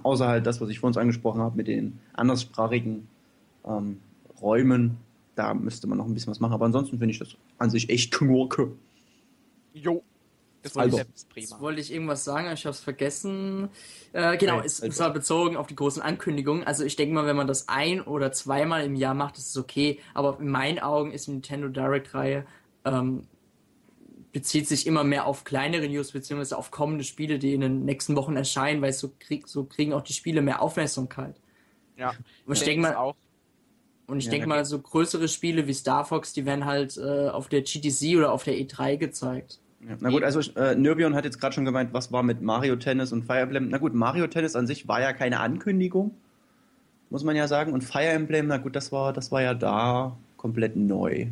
Speaker 2: Außer halt das, was ich vor uns angesprochen habe mit den anderssprachigen ähm, Räumen. Da müsste man noch ein bisschen was machen. Aber ansonsten finde ich das an sich echt knurke.
Speaker 3: Jo. Das
Speaker 2: Also.
Speaker 3: Konzept ist
Speaker 1: Jetzt
Speaker 3: prima.
Speaker 1: wollte ich irgendwas sagen, aber ich habe es vergessen. Äh, genau,
Speaker 2: Okay,
Speaker 1: es,
Speaker 2: also.
Speaker 1: es war bezogen auf die großen Ankündigungen. Also ich denke mal, wenn man das ein- oder zweimal im Jahr macht, ist es okay. Aber in meinen Augen ist die Nintendo Direct-Reihe ähm, bezieht sich immer mehr auf kleinere News beziehungsweise auf kommende Spiele, die in den nächsten Wochen erscheinen, weil so, krieg, so kriegen auch die Spiele mehr Aufmerksamkeit.
Speaker 3: Ja.
Speaker 1: Und ich
Speaker 3: Denk
Speaker 1: denke mal,
Speaker 3: auch.
Speaker 1: Und ich
Speaker 2: Ja,
Speaker 1: denke mal, so größere Spiele wie Star Fox, die werden halt äh, auf der GTC oder auf der E3 gezeigt.
Speaker 2: Ja. Na gut, also äh, Nirbion hat jetzt gerade schon gemeint, was war mit Mario Tennis und Fire Emblem. Na gut, Mario Tennis an sich war ja keine Ankündigung, muss man ja sagen. Und Fire Emblem, na gut, das war, das war ja da komplett neu.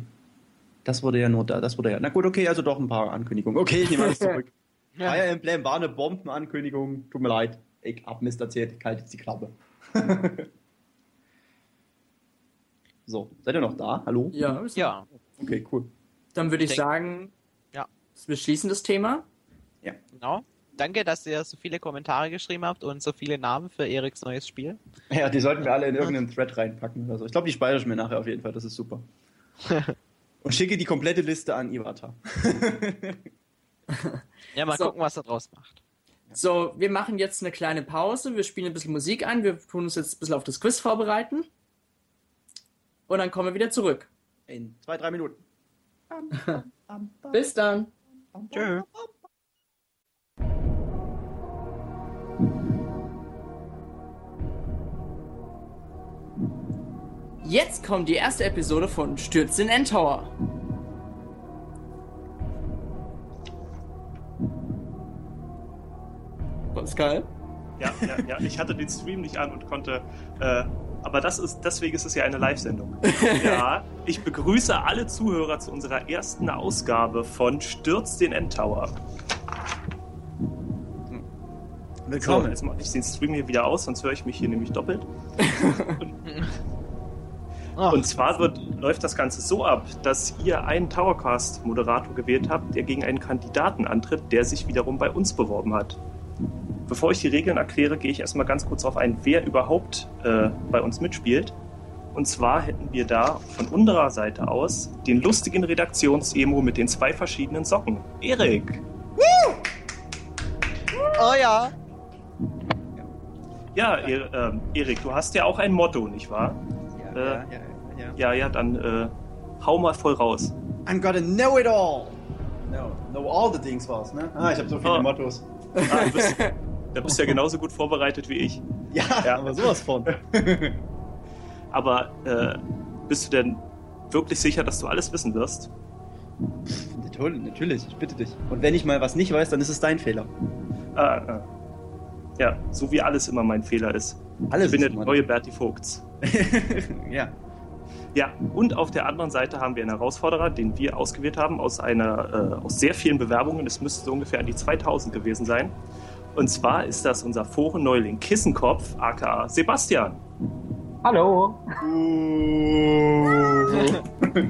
Speaker 2: Das wurde ja nur da, das wurde ja. Na gut, okay, also doch ein paar Ankündigungen. Okay, ich nehme alles zurück.
Speaker 3: Ja.
Speaker 2: Fire Emblem war eine Bombenankündigung. Tut mir leid. Ich hab Mist erzählt, ich halte jetzt die Klappe. so, seid ihr noch da? Hallo?
Speaker 1: Ja, ist-
Speaker 3: Ja.
Speaker 2: Okay, cool.
Speaker 1: Dann würde ich
Speaker 3: Denk-
Speaker 1: sagen,
Speaker 3: Ja.
Speaker 1: wir schließen das Thema.
Speaker 3: Genau. Danke, dass ihr so viele Kommentare geschrieben habt und so viele Namen für Eriks neues Spiel.
Speaker 2: Ja, die sollten wir alle in irgendeinen Thread reinpacken oder so. Ich glaube, die speichere ich mir nachher auf jeden Fall, das ist super. Und schicke die komplette Liste an Iwata.
Speaker 3: Ja, mal
Speaker 1: So.
Speaker 3: gucken, was er draus macht.
Speaker 1: So, wir machen jetzt eine kleine Pause. Wir spielen ein bisschen Musik ein. Wir tun uns jetzt ein bisschen auf das Quiz vorbereiten. Und dann kommen wir wieder zurück.
Speaker 2: In zwei, drei Minuten.
Speaker 1: Bis dann.
Speaker 3: Tschö.
Speaker 1: Jetzt kommt die erste Episode von Stürz in Endtower. Pascal?
Speaker 4: Ja, ja, ja. Ich hatte den Stream nicht an und konnte. Äh, aber das ist, deswegen ist es ja eine Live-Sendung. Ja, ich begrüße alle Zuhörer zu unserer ersten Ausgabe von Stürz den Endtower. So,
Speaker 2: Willkommen.
Speaker 4: jetzt mache ich den Stream hier wieder aus, sonst höre ich mich hier nämlich doppelt.
Speaker 3: Ach,
Speaker 4: Und zwar wird, läuft das Ganze so ab, dass ihr einen Towercast-Moderator gewählt habt, der gegen einen Kandidaten antritt, der sich wiederum bei uns beworben hat. Bevor ich die Regeln erkläre, gehe ich erstmal ganz kurz darauf ein, wer überhaupt äh, bei uns mitspielt. Und zwar hätten wir da von unserer Seite aus den lustigen Redaktions-Emo mit den zwei verschiedenen Socken. Erik!
Speaker 3: oh ja.
Speaker 4: Ja, er, ähm, Erik, du hast ja auch ein Motto, nicht wahr?
Speaker 2: Ja,
Speaker 4: Äh,
Speaker 2: ja, ja, ja.
Speaker 4: Ja, ja, dann äh, hau mal voll raus.
Speaker 2: I'm gonna know it all. No, know all the things war's, ne? Ah, ich habe so viele
Speaker 4: Oh.
Speaker 2: Mottos.
Speaker 4: Ah, du bist, da bist du ja genauso gut vorbereitet wie ich.
Speaker 2: Ja,
Speaker 4: Ja.
Speaker 2: aber sowas von.
Speaker 4: Aber äh, bist du denn wirklich sicher, dass du alles wissen wirst?
Speaker 2: Natürlich, natürlich, ich bitte dich. Und wenn ich mal was nicht weiß, dann ist es dein Fehler.
Speaker 4: Ah, ah. Ja, so wie alles immer mein Fehler ist.
Speaker 2: Alles
Speaker 4: ich bin der neue Bertie Vogts.
Speaker 2: ja.
Speaker 4: Ja, und auf der anderen Seite haben wir einen Herausforderer, den wir ausgewählt haben aus einer, äh, aus sehr vielen Bewerbungen. Es müsste so ungefähr an die 2000 gewesen sein. Und zwar ist das unser Forenneuling Kissenkopf, aka Sebastian.
Speaker 5: Hallo.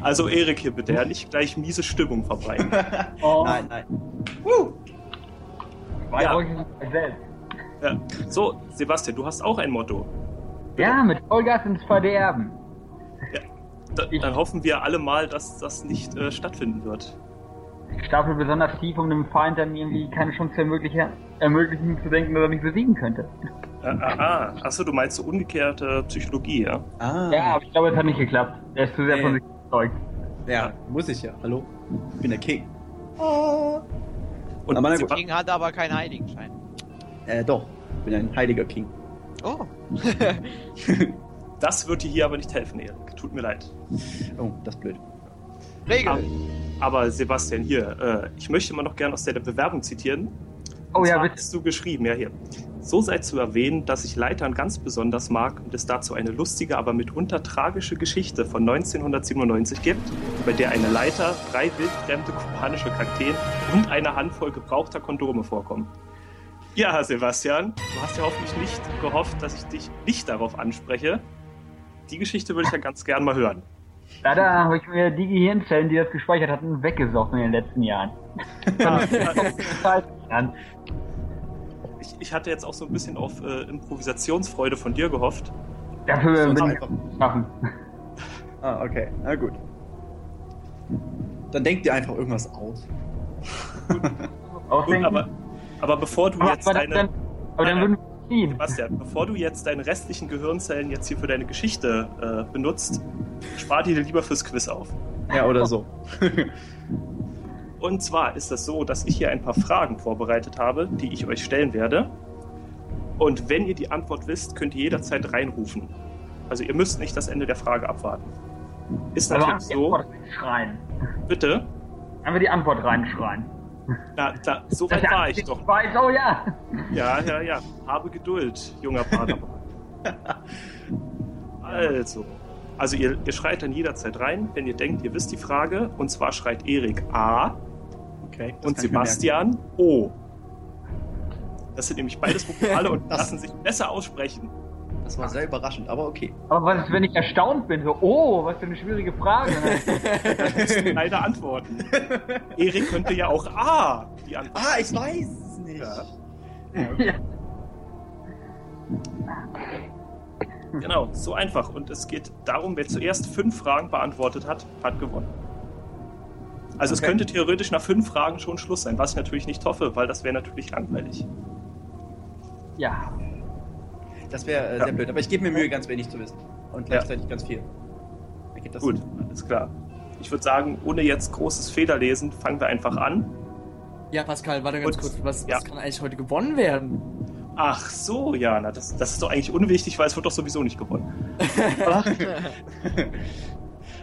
Speaker 4: Also Erik hier bitte, ja, nicht gleich miese Stimmung verbreiten.
Speaker 5: Oh,
Speaker 2: Nein, nein.
Speaker 5: Bei
Speaker 4: Ja. Ja. So, Sebastian, du hast auch ein Motto.
Speaker 5: Ja, mit Vollgas ins Verderben.
Speaker 4: Da,
Speaker 5: Ich-
Speaker 4: dann hoffen wir alle mal, dass das nicht äh, stattfinden wird.
Speaker 5: Ich stapel besonders tief, um dem Feind dann irgendwie keine Chance zu ermöglichen, ermöglichen zu denken, dass er mich besiegen könnte.
Speaker 4: Ah, ah, ah. Achso, du meinst so umgekehrte Psychologie, ja?
Speaker 2: Ah,
Speaker 5: Ja, aber ich glaube, es hat nicht geklappt. Er ist zu sehr
Speaker 2: Nee.
Speaker 5: von sich überzeugt.
Speaker 2: ja, muss ich ja. Hallo? Ich bin der King.
Speaker 4: Und
Speaker 2: Aber gut.
Speaker 3: King hat aber keinen Heiligenschein.
Speaker 2: Äh, doch. Ich bin ein heiliger King.
Speaker 3: Oh.
Speaker 4: das wird dir hier aber nicht helfen, Erik. Tut mir leid.
Speaker 2: Oh, das ist blöd.
Speaker 3: Regel.
Speaker 4: Aber Sebastian, hier, äh, ich möchte mal noch gerne aus deiner Bewerbung zitieren.
Speaker 5: Oh ja, bitte.
Speaker 4: hast du geschrieben, ja hier. So sei zu erwähnen, dass ich Leitern ganz besonders mag und es dazu eine lustige, aber mitunter tragische Geschichte von 1997 gibt, bei der eine Leiter, drei wildfremde kubanische Kakteen und eine Handvoll gebrauchter Kondome vorkommen. Ja, Sebastian, du hast ja hoffentlich nicht gehofft, dass ich dich nicht darauf anspreche. Die Geschichte würde ich ja ganz gern mal hören.
Speaker 5: Leider habe ich mir die Gehirnzellen, die das gespeichert hatten, weggesoffen in den letzten Jahren.
Speaker 4: Ja,
Speaker 5: Jahren.
Speaker 4: ich, ich hatte jetzt auch so ein bisschen auf äh, Improvisationsfreude von dir gehofft.
Speaker 5: Dafür bin ich
Speaker 2: einfach.
Speaker 5: schaffen.
Speaker 2: Ah, okay. Na gut. Dann denkt ihr einfach irgendwas aus.
Speaker 4: Gut, aber, aber bevor du
Speaker 5: aber,
Speaker 4: jetzt
Speaker 5: aber,
Speaker 4: deine...
Speaker 5: dann, aber dann
Speaker 4: Nein,
Speaker 5: würden wir ziehen.
Speaker 4: Sebastian, bevor du jetzt deine restlichen Gehirnzellen jetzt hier für deine Geschichte äh, benutzt, spar die dir lieber fürs Quiz auf.
Speaker 2: Ja, oder so.
Speaker 4: Und zwar ist es so, dass ich hier ein paar Fragen vorbereitet habe, die ich euch stellen werde. Und wenn ihr die Antwort wisst, könnt ihr jederzeit reinrufen. Also ihr müsst nicht das Ende der Frage abwarten. Ist natürlich
Speaker 5: die
Speaker 4: so,
Speaker 5: Antwort reinschreien.
Speaker 4: bitte.
Speaker 5: Einfach die Antwort reinschreien.
Speaker 4: Na, da, so weit war ich doch.
Speaker 5: Weiß, oh ja.
Speaker 4: Ja, ja, ja. Habe Geduld, junger Padawan. also, also ihr, ihr schreit dann jederzeit rein, wenn ihr denkt, ihr wisst die Frage. Und zwar schreit Erik A
Speaker 2: Okay.
Speaker 4: und. Sebastian O. Das sind nämlich beides Vokale und lassen sich besser aussprechen.
Speaker 2: Das war sehr überraschend, aber okay.
Speaker 5: Aber was ist, wenn ich erstaunt bin? So, oh, was für eine schwierige Frage.
Speaker 4: Das müssen beide antworten. Erik könnte ja auch A die Antwort.
Speaker 2: Ah, ich weiß es nicht.
Speaker 4: Ja.
Speaker 5: ja.
Speaker 4: Genau, so einfach. Und es geht darum, wer zuerst fünf Fragen beantwortet hat, hat gewonnen. Also es
Speaker 2: Okay.
Speaker 4: könnte theoretisch nach fünf Fragen schon Schluss sein, was ich natürlich nicht hoffe, weil das wäre natürlich langweilig.
Speaker 5: ja.
Speaker 2: Das wäre äh,
Speaker 4: Ja.
Speaker 2: sehr blöd. Aber ich gebe mir Mühe, ganz wenig zu wissen. Und
Speaker 4: Ja.
Speaker 2: gleichzeitig ganz viel.
Speaker 4: Gut, alles klar. Ich würde sagen, ohne jetzt großes Federlesen, fangen wir einfach an.
Speaker 1: Ja, Pascal, warte ganz
Speaker 4: Und-
Speaker 1: kurz. Was,
Speaker 4: ja.
Speaker 1: was kann eigentlich heute gewonnen werden?
Speaker 4: Ach so, Jana, das, das ist doch eigentlich unwichtig, weil es wird doch sowieso nicht gewonnen.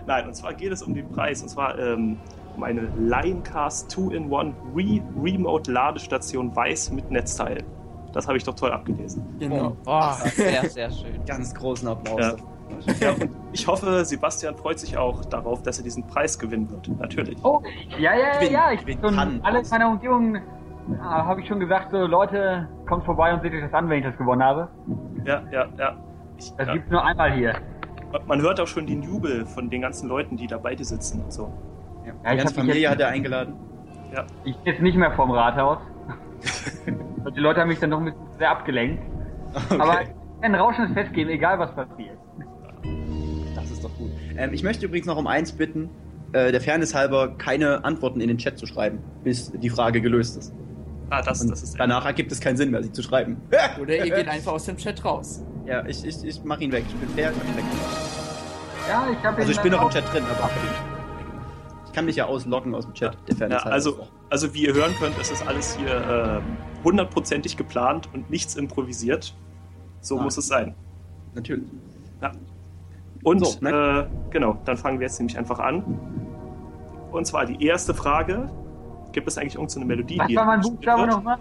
Speaker 4: Nein, und zwar geht es um den Preis, und zwar ähm, um eine Lioncast 2-in-1 Re Remote Ladestation weiß mit Netzteil. Das habe ich doch toll abgelesen.
Speaker 1: Genau.
Speaker 3: Oh, sehr, sehr schön.
Speaker 2: Ganz großen Applaus.
Speaker 4: Ja. Ja, und ich hoffe, Sebastian freut sich auch darauf, dass er diesen Preis gewinnen wird. Natürlich.
Speaker 5: Oh, ja, ja, ja,
Speaker 2: Gewinnen,
Speaker 5: ja. Ich
Speaker 2: gewinnen
Speaker 5: schon
Speaker 2: kann.
Speaker 5: alle in meiner Umgebung ja, habe ich schon gesagt, so Leute, kommt vorbei und seht euch das an, wenn ich das gewonnen habe.
Speaker 4: Ja, ja, ja. Ich,
Speaker 5: Das
Speaker 4: ja.
Speaker 5: gibt's nur einmal hier.
Speaker 4: Man hört auch schon den Jubel von den ganzen Leuten, die da bei dir sitzen und so.
Speaker 2: Ja.
Speaker 5: Ja,
Speaker 2: Die ganze Familie
Speaker 5: jetzt-
Speaker 2: hat er eingeladen.
Speaker 5: Ich bin jetzt nicht mehr vom Rathaus. Und die Leute haben mich dann noch ein bisschen sehr abgelenkt.
Speaker 2: Okay.
Speaker 5: Aber ein rauschendes Fest geben, egal was passiert.
Speaker 2: Das ist doch gut. Ähm, ich möchte übrigens noch um eins bitten, äh, der Fairness halber keine Antworten in den Chat zu schreiben, bis die Frage gelöst ist.
Speaker 4: Ah, das,
Speaker 2: Und
Speaker 4: das ist
Speaker 2: danach ergibt es keinen Sinn mehr, sie zu schreiben.
Speaker 1: Oder ihr geht einfach aus dem Chat raus.
Speaker 2: ja, ich, ich, ich mach ihn weg. Ich bin fair, ich mach ihn weg.
Speaker 5: Ja, ich habe
Speaker 2: Also ich bin noch im Chat drin, aber ich kann mich ja ausloggen aus dem Chat. Der Fairness
Speaker 4: Ja,
Speaker 2: halber.
Speaker 4: also, also wie ihr hören könnt, ist das alles hier ähm, hundertprozentig geplant und nichts improvisiert. So
Speaker 2: Ah.
Speaker 4: muss es sein.
Speaker 2: Natürlich.
Speaker 4: Und
Speaker 2: So,
Speaker 4: äh, genau, dann fangen wir jetzt nämlich einfach an. Und zwar die erste Frage. Gibt es eigentlich irgendeine Melodie,
Speaker 5: Was war mein Buchstabe nochmal?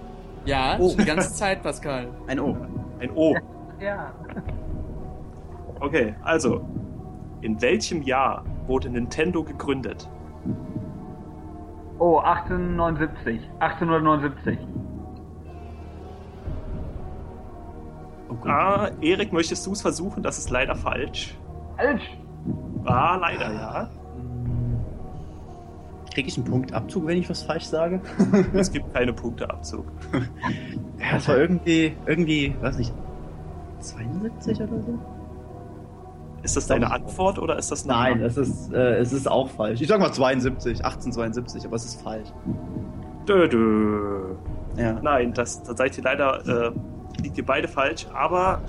Speaker 1: Ja,
Speaker 2: Oh.
Speaker 1: die ganze Zeit, Pascal.
Speaker 2: Ein O.
Speaker 4: Ein O.
Speaker 5: Ja.
Speaker 4: Okay, also. In welchem Jahr wurde Nintendo gegründet?
Speaker 5: Oh, 1879. 1879.
Speaker 2: Oh gut.
Speaker 4: Ah, Erik, möchtest du es versuchen? Das ist leider falsch.
Speaker 5: Falsch.
Speaker 4: Ah, leider, ja.
Speaker 2: Kriege ich einen Punktabzug, wenn ich was falsch sage?
Speaker 4: Es gibt keine Punkteabzug.
Speaker 2: Ja, es war irgendwie, irgendwie, weiß nicht, 72 oder so?
Speaker 4: Ist das deine Antwort oder ist das eine
Speaker 2: Nein, es ist, äh, es ist auch falsch. Ich sag mal 72, 1872, aber es ist falsch.
Speaker 4: Dö, dö.
Speaker 2: Ja.
Speaker 4: Nein, das, da seid ihr leider, äh, liegt ihr beide falsch. Aber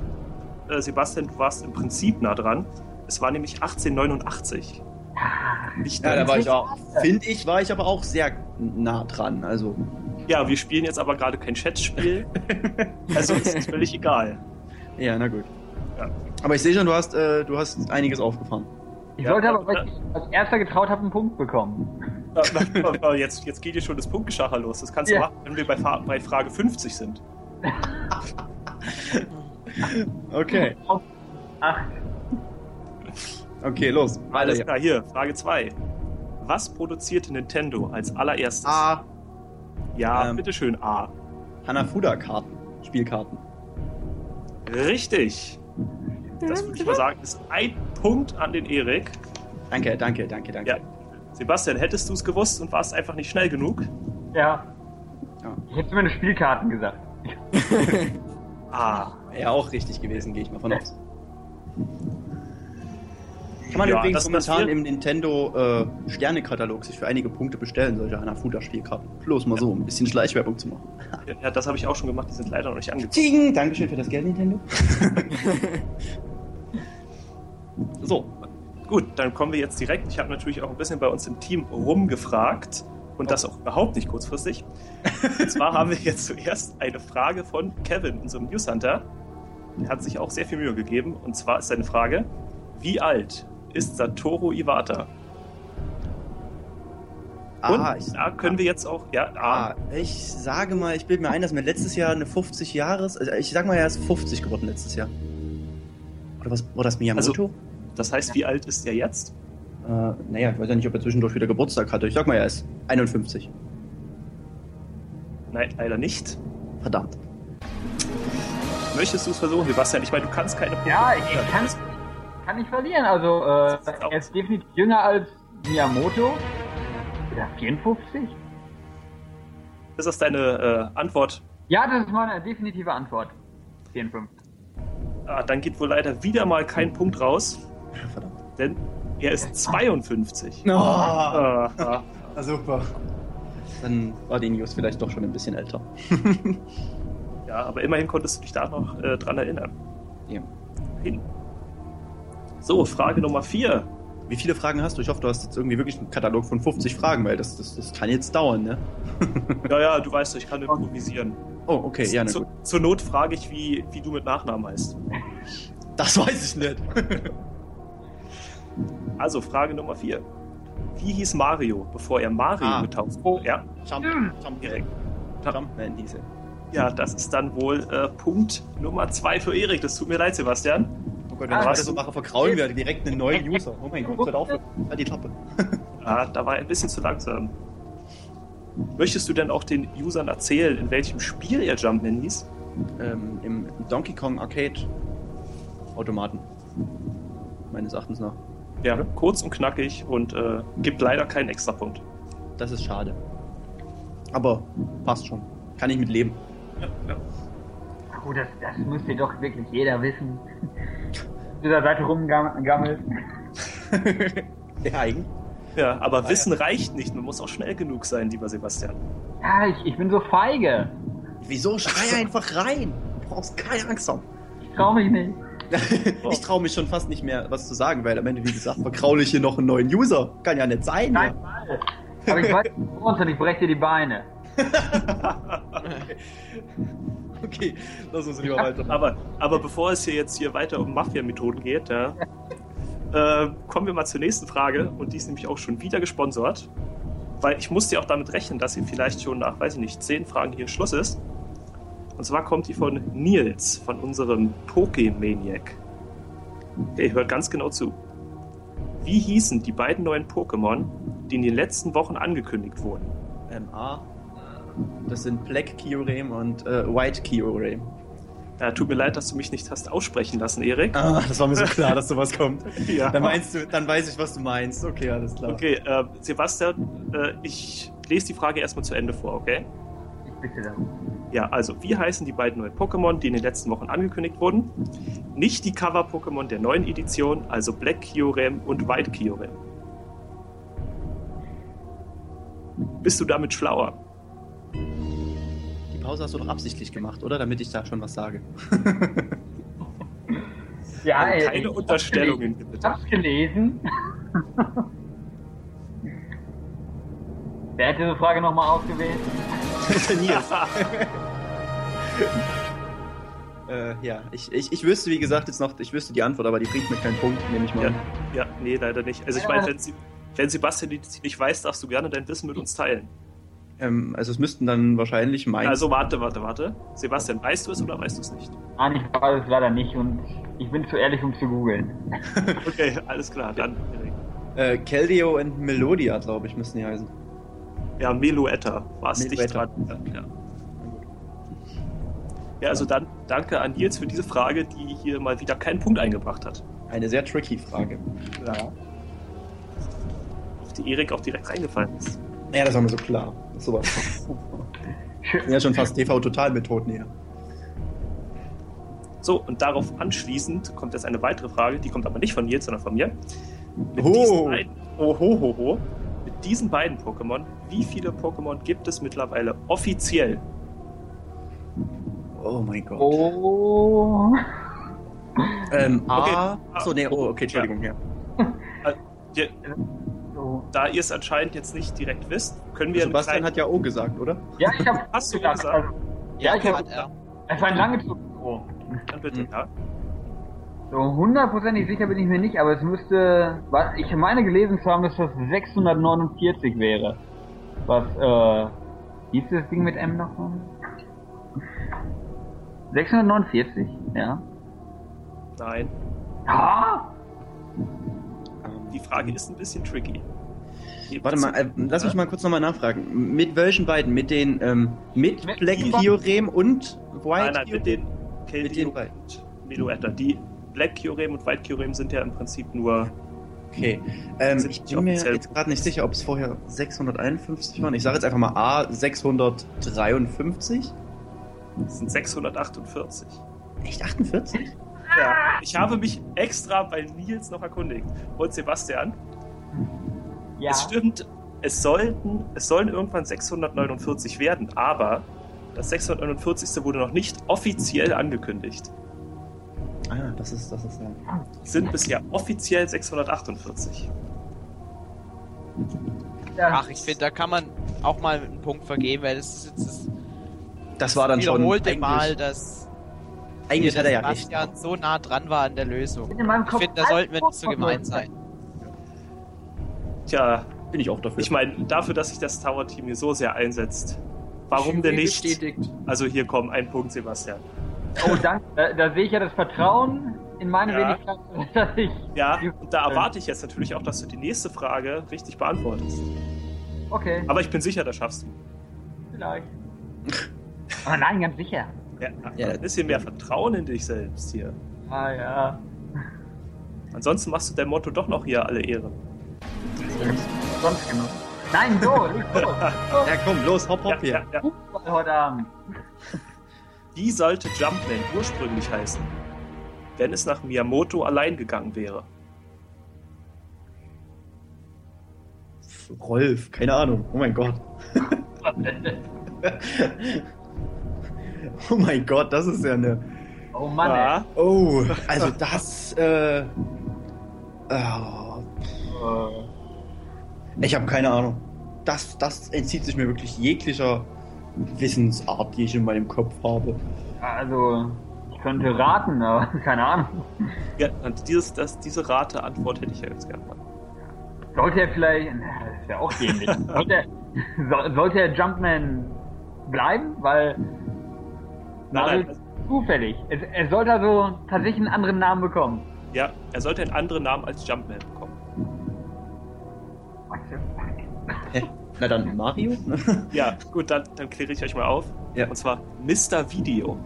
Speaker 4: äh, Sebastian, du warst im Prinzip nah dran. Es war nämlich 1889. Nicht
Speaker 2: Ja, da war ich auch, finde ich, war ich aber auch sehr nah dran. Also,
Speaker 4: ja, wir spielen jetzt aber gerade kein Chatspiel. also ist es völlig egal.
Speaker 2: ja, na gut.
Speaker 4: Ja.
Speaker 2: Aber ich sehe schon, du hast, äh, du hast einiges aufgefahren.
Speaker 5: Ich
Speaker 4: Ja,
Speaker 5: sollte aber, weil ich als erster getraut habe, einen Punkt bekommen.
Speaker 4: Jetzt, jetzt geht hier schon das Punktgeschacher los. Das kannst du
Speaker 5: Ja.
Speaker 4: machen, wenn wir bei, bei Frage 50 sind.
Speaker 2: Okay.
Speaker 5: Ach,
Speaker 2: Okay, los.
Speaker 4: Alles klar, hier, Frage 2. Was produzierte Nintendo als allererstes?
Speaker 2: A.
Speaker 4: ja,
Speaker 2: ähm,
Speaker 4: bitteschön, A.
Speaker 2: Hanafuda-Karten. Spielkarten.
Speaker 4: Richtig. Das würde ich mal sagen, ist ein Punkt an den Erik.
Speaker 2: Danke, danke, danke, danke.
Speaker 4: Ja. Sebastian, hättest du es gewusst und warst einfach nicht schnell genug?
Speaker 5: ja.
Speaker 2: Ja.
Speaker 5: Ich hätte zumindest Spielkarten gesagt.
Speaker 4: Ah.
Speaker 2: Wäre auch richtig gewesen, gehe ich mal von aus. Kann man
Speaker 4: Ja,
Speaker 2: übrigens momentan im Nintendo äh, Sternekatalog sich für einige Punkte bestellen, solche Hanafuda-Spielkarten. Bloß mal so, um ein bisschen Schleichwerbung zu machen.
Speaker 4: Ja, das habe ich auch schon gemacht, die sind leider noch nicht angekommen.
Speaker 2: Ting! Dankeschön für das Geld, Nintendo. so.
Speaker 4: Gut, dann kommen wir jetzt direkt. Ich habe natürlich auch ein bisschen bei uns im Team rumgefragt und das auch überhaupt nicht kurzfristig. Und zwar haben wir jetzt zuerst eine Frage von Kevin, unserem Newshunter. Der hat sich auch sehr viel Mühe gegeben. Und zwar ist seine Frage: Wie alt ist Satoru Iwata? Und
Speaker 2: Ah, ich,
Speaker 4: da können wir jetzt auch, ja,
Speaker 2: ah, ich sage mal, ich bilde mir ein, dass mir letztes Jahr eine 50 Jahres, also ich sag mal, er ist 50 geworden letztes Jahr. Oder was, war das Miyamoto?
Speaker 4: das heißt, wie alt ist er jetzt?
Speaker 2: Äh, naja, ich weiß ja nicht, ob er zwischendurch wieder Geburtstag hatte. Ich sag mal, er ist 51.
Speaker 4: Nein, leider nicht.
Speaker 2: Verdammt.
Speaker 4: Möchtest du es versuchen, Sebastian? Ich meine, du kannst keine Punkte.
Speaker 5: Ja, ich, ich kann, kann nicht verlieren. Also, äh, er ist definitiv jünger als Miyamoto. Oder 54?
Speaker 4: Ist das deine äh, Antwort?
Speaker 5: Ja, das ist meine definitive Antwort. 54.
Speaker 4: Ah, dann geht wohl leider wieder mal kein Punkt raus,
Speaker 2: Verdammt.
Speaker 4: denn er ist 52.
Speaker 2: Oh,
Speaker 4: Ah, ah.
Speaker 2: na super. Dann war die News vielleicht doch schon ein bisschen älter.
Speaker 4: Ja, aber immerhin konntest du dich da noch äh, dran erinnern.
Speaker 2: Ja.
Speaker 4: Hin. So, Frage Nummer 4.
Speaker 2: Wie viele Fragen hast du? Ich hoffe, du hast jetzt irgendwie wirklich einen Katalog von 50 Fragen, weil das, das, das kann jetzt dauern, ne?
Speaker 4: Ja, ja, du weißt, ich kann improvisieren.
Speaker 2: Oh, okay, ja, na
Speaker 4: Zu,
Speaker 2: gut.
Speaker 4: zur Not frage ich, wie, wie du mit Nachnamen heißt.
Speaker 2: Das weiß ich nicht.
Speaker 4: Also, Frage Nummer 4. Wie hieß Mario, bevor er Mario
Speaker 2: Ah.
Speaker 4: getauft
Speaker 2: Oh.
Speaker 4: wurde? Ja,
Speaker 2: Jump, Jump,
Speaker 4: direkt.
Speaker 2: Jumpman hieß er.
Speaker 4: Ja, das ist dann wohl äh, Punkt Nummer 2 für Erik. Das tut mir leid, Sebastian.
Speaker 2: Oh Gott, wenn
Speaker 5: Ah,
Speaker 2: ich das so mache, verkraulen wir direkt einen neuen User. Oh mein Gott, hört auf, halt die Klappe.
Speaker 4: Ah, da war er ein bisschen zu langsam. Möchtest du denn auch den Usern erzählen, in welchem Spiel er Jumpman hieß?
Speaker 2: Ähm, Im Donkey Kong Arcade Automaten. Meines Erachtens nach.
Speaker 4: Ja, kurz und knackig und äh, gibt leider keinen Extrapunkt.
Speaker 2: Das ist schade. Aber passt schon. Kann ich mit leben.
Speaker 4: Ja, ja.
Speaker 5: Gut, das, das müsste doch wirklich jeder wissen. Dieser Seite rumgammelt.
Speaker 2: ja, eigen.
Speaker 4: ja, aber Wissen reicht nicht. Man muss auch schnell genug sein, lieber Sebastian.
Speaker 5: Ja, ich, ich bin so feige.
Speaker 2: Wieso? Schrei einfach rein. Du brauchst keine Angst haben.
Speaker 5: Ich trau mich nicht.
Speaker 2: Ich traue mich schon fast nicht mehr, was zu sagen, weil am Ende, wie gesagt, verkraule ich hier noch einen neuen User. Kann ja nicht sein.
Speaker 5: Nein,
Speaker 2: Ja.
Speaker 5: aber ich weiß uns und ich breche dir die Beine.
Speaker 2: Okay, lass uns lieber weiter.
Speaker 4: Aber, aber bevor es hier jetzt hier weiter um Mafia-Methoden geht, ja, äh, kommen wir mal zur nächsten Frage. Und die ist nämlich auch schon wieder gesponsert. Weil ich musste ja auch damit rechnen, dass hier vielleicht schon nach, weiß ich nicht, zehn Fragen hier Schluss ist. Und zwar kommt die von Nils, von unserem Pokemaniac. Der hört ganz genau zu. Wie hießen die beiden neuen Pokémon, die in den letzten Wochen angekündigt wurden?
Speaker 2: Ähm, A. Das sind Black Kyurem und äh, White Kyurem.
Speaker 4: Ja, tut mir leid, dass du mich nicht hast aussprechen lassen, Erik.
Speaker 2: Ah, das war mir so klar, dass sowas kommt.
Speaker 4: Ja.
Speaker 2: Dann meinst du, dann weiß ich, was du meinst. Okay, alles klar.
Speaker 4: Okay, äh, Sebastian, äh, ich lese die Frage erstmal zu Ende vor, okay?
Speaker 5: Bitte darum.
Speaker 4: Ja, also, wie heißen die beiden neuen Pokémon, die in den letzten Wochen angekündigt wurden? Nicht die Cover-Pokémon der neuen Edition, also Black Kyurem und White Kyurem. Bist du damit schlauer?
Speaker 2: Die Pause hast du doch absichtlich gemacht, oder? Damit ich da schon was sage.
Speaker 5: Ja,
Speaker 4: Also
Speaker 5: ey,
Speaker 4: keine
Speaker 5: ich hab's
Speaker 4: Unterstellungen,
Speaker 5: gelesen.
Speaker 4: bitte.
Speaker 5: Ich hab's gelesen. Wer hätte diese Frage nochmal ausgewählt?
Speaker 2: Nils. äh, ja, ich, ich, ich wüsste, wie gesagt, jetzt noch, ich wüsste die Antwort, aber die bringt mir keinen Punkt, nehme ich mal.
Speaker 4: Ja,
Speaker 2: an.
Speaker 4: ja, nee, leider nicht. Also ich meine, wenn, Sie, wenn Sebastian die nicht weiß, darfst du gerne dein Wissen mit uns teilen.
Speaker 2: Ähm, also es müssten dann wahrscheinlich mein.
Speaker 4: Also warte, warte, warte. Sebastian, weißt du es oder weißt du es nicht?
Speaker 5: Nein, ich weiß es leider nicht und ich bin zu ehrlich, um zu googeln.
Speaker 4: Okay, alles klar, dann.
Speaker 2: Äh, Keldeo und Melodia, glaube ich, müssten die heißen.
Speaker 4: Ja, Meloetta war es dicht dran. Ja, ja. ja, also dann danke an Nils für diese Frage, die hier mal wieder keinen Punkt eingebracht hat.
Speaker 2: Eine sehr tricky Frage.
Speaker 4: Ja. Auf die Erik auch direkt reingefallen ist.
Speaker 2: Ja, das war mir so klar. Das sowas. ja, schon fast TV-Total-Methoden hier.
Speaker 4: So, und darauf anschließend kommt jetzt eine weitere Frage, die kommt aber nicht von Nils, sondern von mir. Mit
Speaker 2: Oh.
Speaker 4: diesen beiden, oh, diesen beiden Pokémon, wie viele Pokémon gibt es mittlerweile offiziell?
Speaker 2: Oh mein Gott.
Speaker 5: Oh.
Speaker 2: Ähm,
Speaker 4: Okay.
Speaker 2: A. Achso, nee, oh, okay, Entschuldigung, ja.
Speaker 4: Wir,
Speaker 5: So.
Speaker 4: da ihr es anscheinend jetzt nicht direkt wisst, können wir
Speaker 2: Sebastian
Speaker 4: kleinen-
Speaker 2: hat ja O gesagt, oder?
Speaker 5: Ja, ich hab
Speaker 4: Hast du
Speaker 5: gedacht,
Speaker 4: gesagt?
Speaker 5: also, ja, ich hab,
Speaker 3: hat er.
Speaker 5: es war ein langes Oh.
Speaker 4: Dann bitte,
Speaker 2: Mhm.
Speaker 4: ja.
Speaker 5: So hundertprozentig sicher bin ich mir nicht, aber es müsste, was ich meine gelesen zu haben, dass das 649 wäre. Was, äh, hieß das Ding mit M nochmal? 649, ja.
Speaker 4: Nein.
Speaker 5: Ah!
Speaker 4: Die Frage ist ein bisschen tricky.
Speaker 2: Warte mal, äh, lass mich mal kurz nochmal nachfragen. Mit welchen beiden? Mit den, ähm, mit
Speaker 5: Mit-
Speaker 2: Black Theorem und White
Speaker 4: Nein, nein, mit den
Speaker 2: Mit den beiden.
Speaker 4: und Meloetta. Die Black Kyurem und White Kyurem sind ja im Prinzip nur.
Speaker 2: Okay. Ähm, ich bin mir jetzt gerade nicht sicher, ob es vorher 651 waren. Ich sage jetzt einfach mal A 653.
Speaker 4: Das sind 648.
Speaker 2: Echt 48?
Speaker 4: Ja, ich habe mich extra bei Nils noch erkundigt. Und Sebastian,
Speaker 5: Ja.
Speaker 4: es stimmt, es sollten, es sollen irgendwann 649 werden, aber das 649. wurde noch nicht offiziell angekündigt.
Speaker 2: Ah, das ist, das ist ja.
Speaker 4: Sind bisher offiziell 648.
Speaker 5: ja.
Speaker 3: Ach, ich finde, da kann man auch mal einen Punkt vergeben, weil das ist jetzt das
Speaker 2: Das war dann schon.
Speaker 3: wiederholte
Speaker 2: eigentlich-
Speaker 3: Mal, dass
Speaker 2: Eigentlich hat er ja recht.
Speaker 3: So nah dran war an der Lösung. Ich finde, da sollten wir nicht so gemein sein.
Speaker 4: Tja,
Speaker 2: Bin ich auch dafür.
Speaker 4: ich meine, dafür, dass sich das Tower-Team hier so sehr einsetzt, warum denn nicht?
Speaker 1: Bestätigt.
Speaker 4: Also hier komm, ein Punkt, Sebastian.
Speaker 5: Oh, danke. Da, da sehe ich ja das Vertrauen in meine
Speaker 4: Ja.
Speaker 5: Wenigkeit, dass ich.
Speaker 4: Ja, und da erwarte ich jetzt natürlich auch, dass du die nächste Frage richtig beantwortest.
Speaker 5: Okay,
Speaker 4: Aber ich bin sicher, das schaffst du.
Speaker 5: vielleicht. Aber nein, ganz sicher.
Speaker 4: Ja,
Speaker 2: Ja,
Speaker 4: ein bisschen mehr Vertrauen in dich selbst hier.
Speaker 5: Ah ja.
Speaker 4: Ansonsten machst du dein Motto doch noch hier alle Ehre.
Speaker 5: Sonst genug. Nein, so, leg los.
Speaker 2: Ja, komm, los, hopp, hopp
Speaker 4: Ja, ja,
Speaker 2: hier.
Speaker 4: ja.
Speaker 5: Fußball heute Abend.
Speaker 4: Wie sollte Jumpman ursprünglich heißen, wenn es nach Miyamoto allein gegangen wäre?
Speaker 2: Rolf, keine Ahnung. Oh mein Gott. oh mein Gott, das ist ja eine.
Speaker 5: Oh Mann,
Speaker 4: Ja,
Speaker 2: Oh, also das. Äh, oh, ich habe keine Ahnung. Das, das entzieht sich mir wirklich jeglicher Wissensart, die ich in meinem Kopf habe.
Speaker 5: Also, ich könnte raten, aber keine Ahnung.
Speaker 4: ja und dieses, das, diese Rate-Antwort hätte ich ja jetzt gerne mal.
Speaker 5: Sollte er vielleicht. Das ist ja auch dämlich. sollte, er, so, sollte er Jumpman bleiben? Weil.
Speaker 4: Nein,
Speaker 5: ist zufällig. Es, er sollte also tatsächlich einen anderen Namen bekommen.
Speaker 4: Ja, er sollte einen anderen Namen als Jumpman bekommen.
Speaker 2: Na dann Mario?
Speaker 4: Ja, gut, dann, dann kläre ich euch mal auf.
Speaker 2: Ja.
Speaker 4: Und zwar Mr. Video.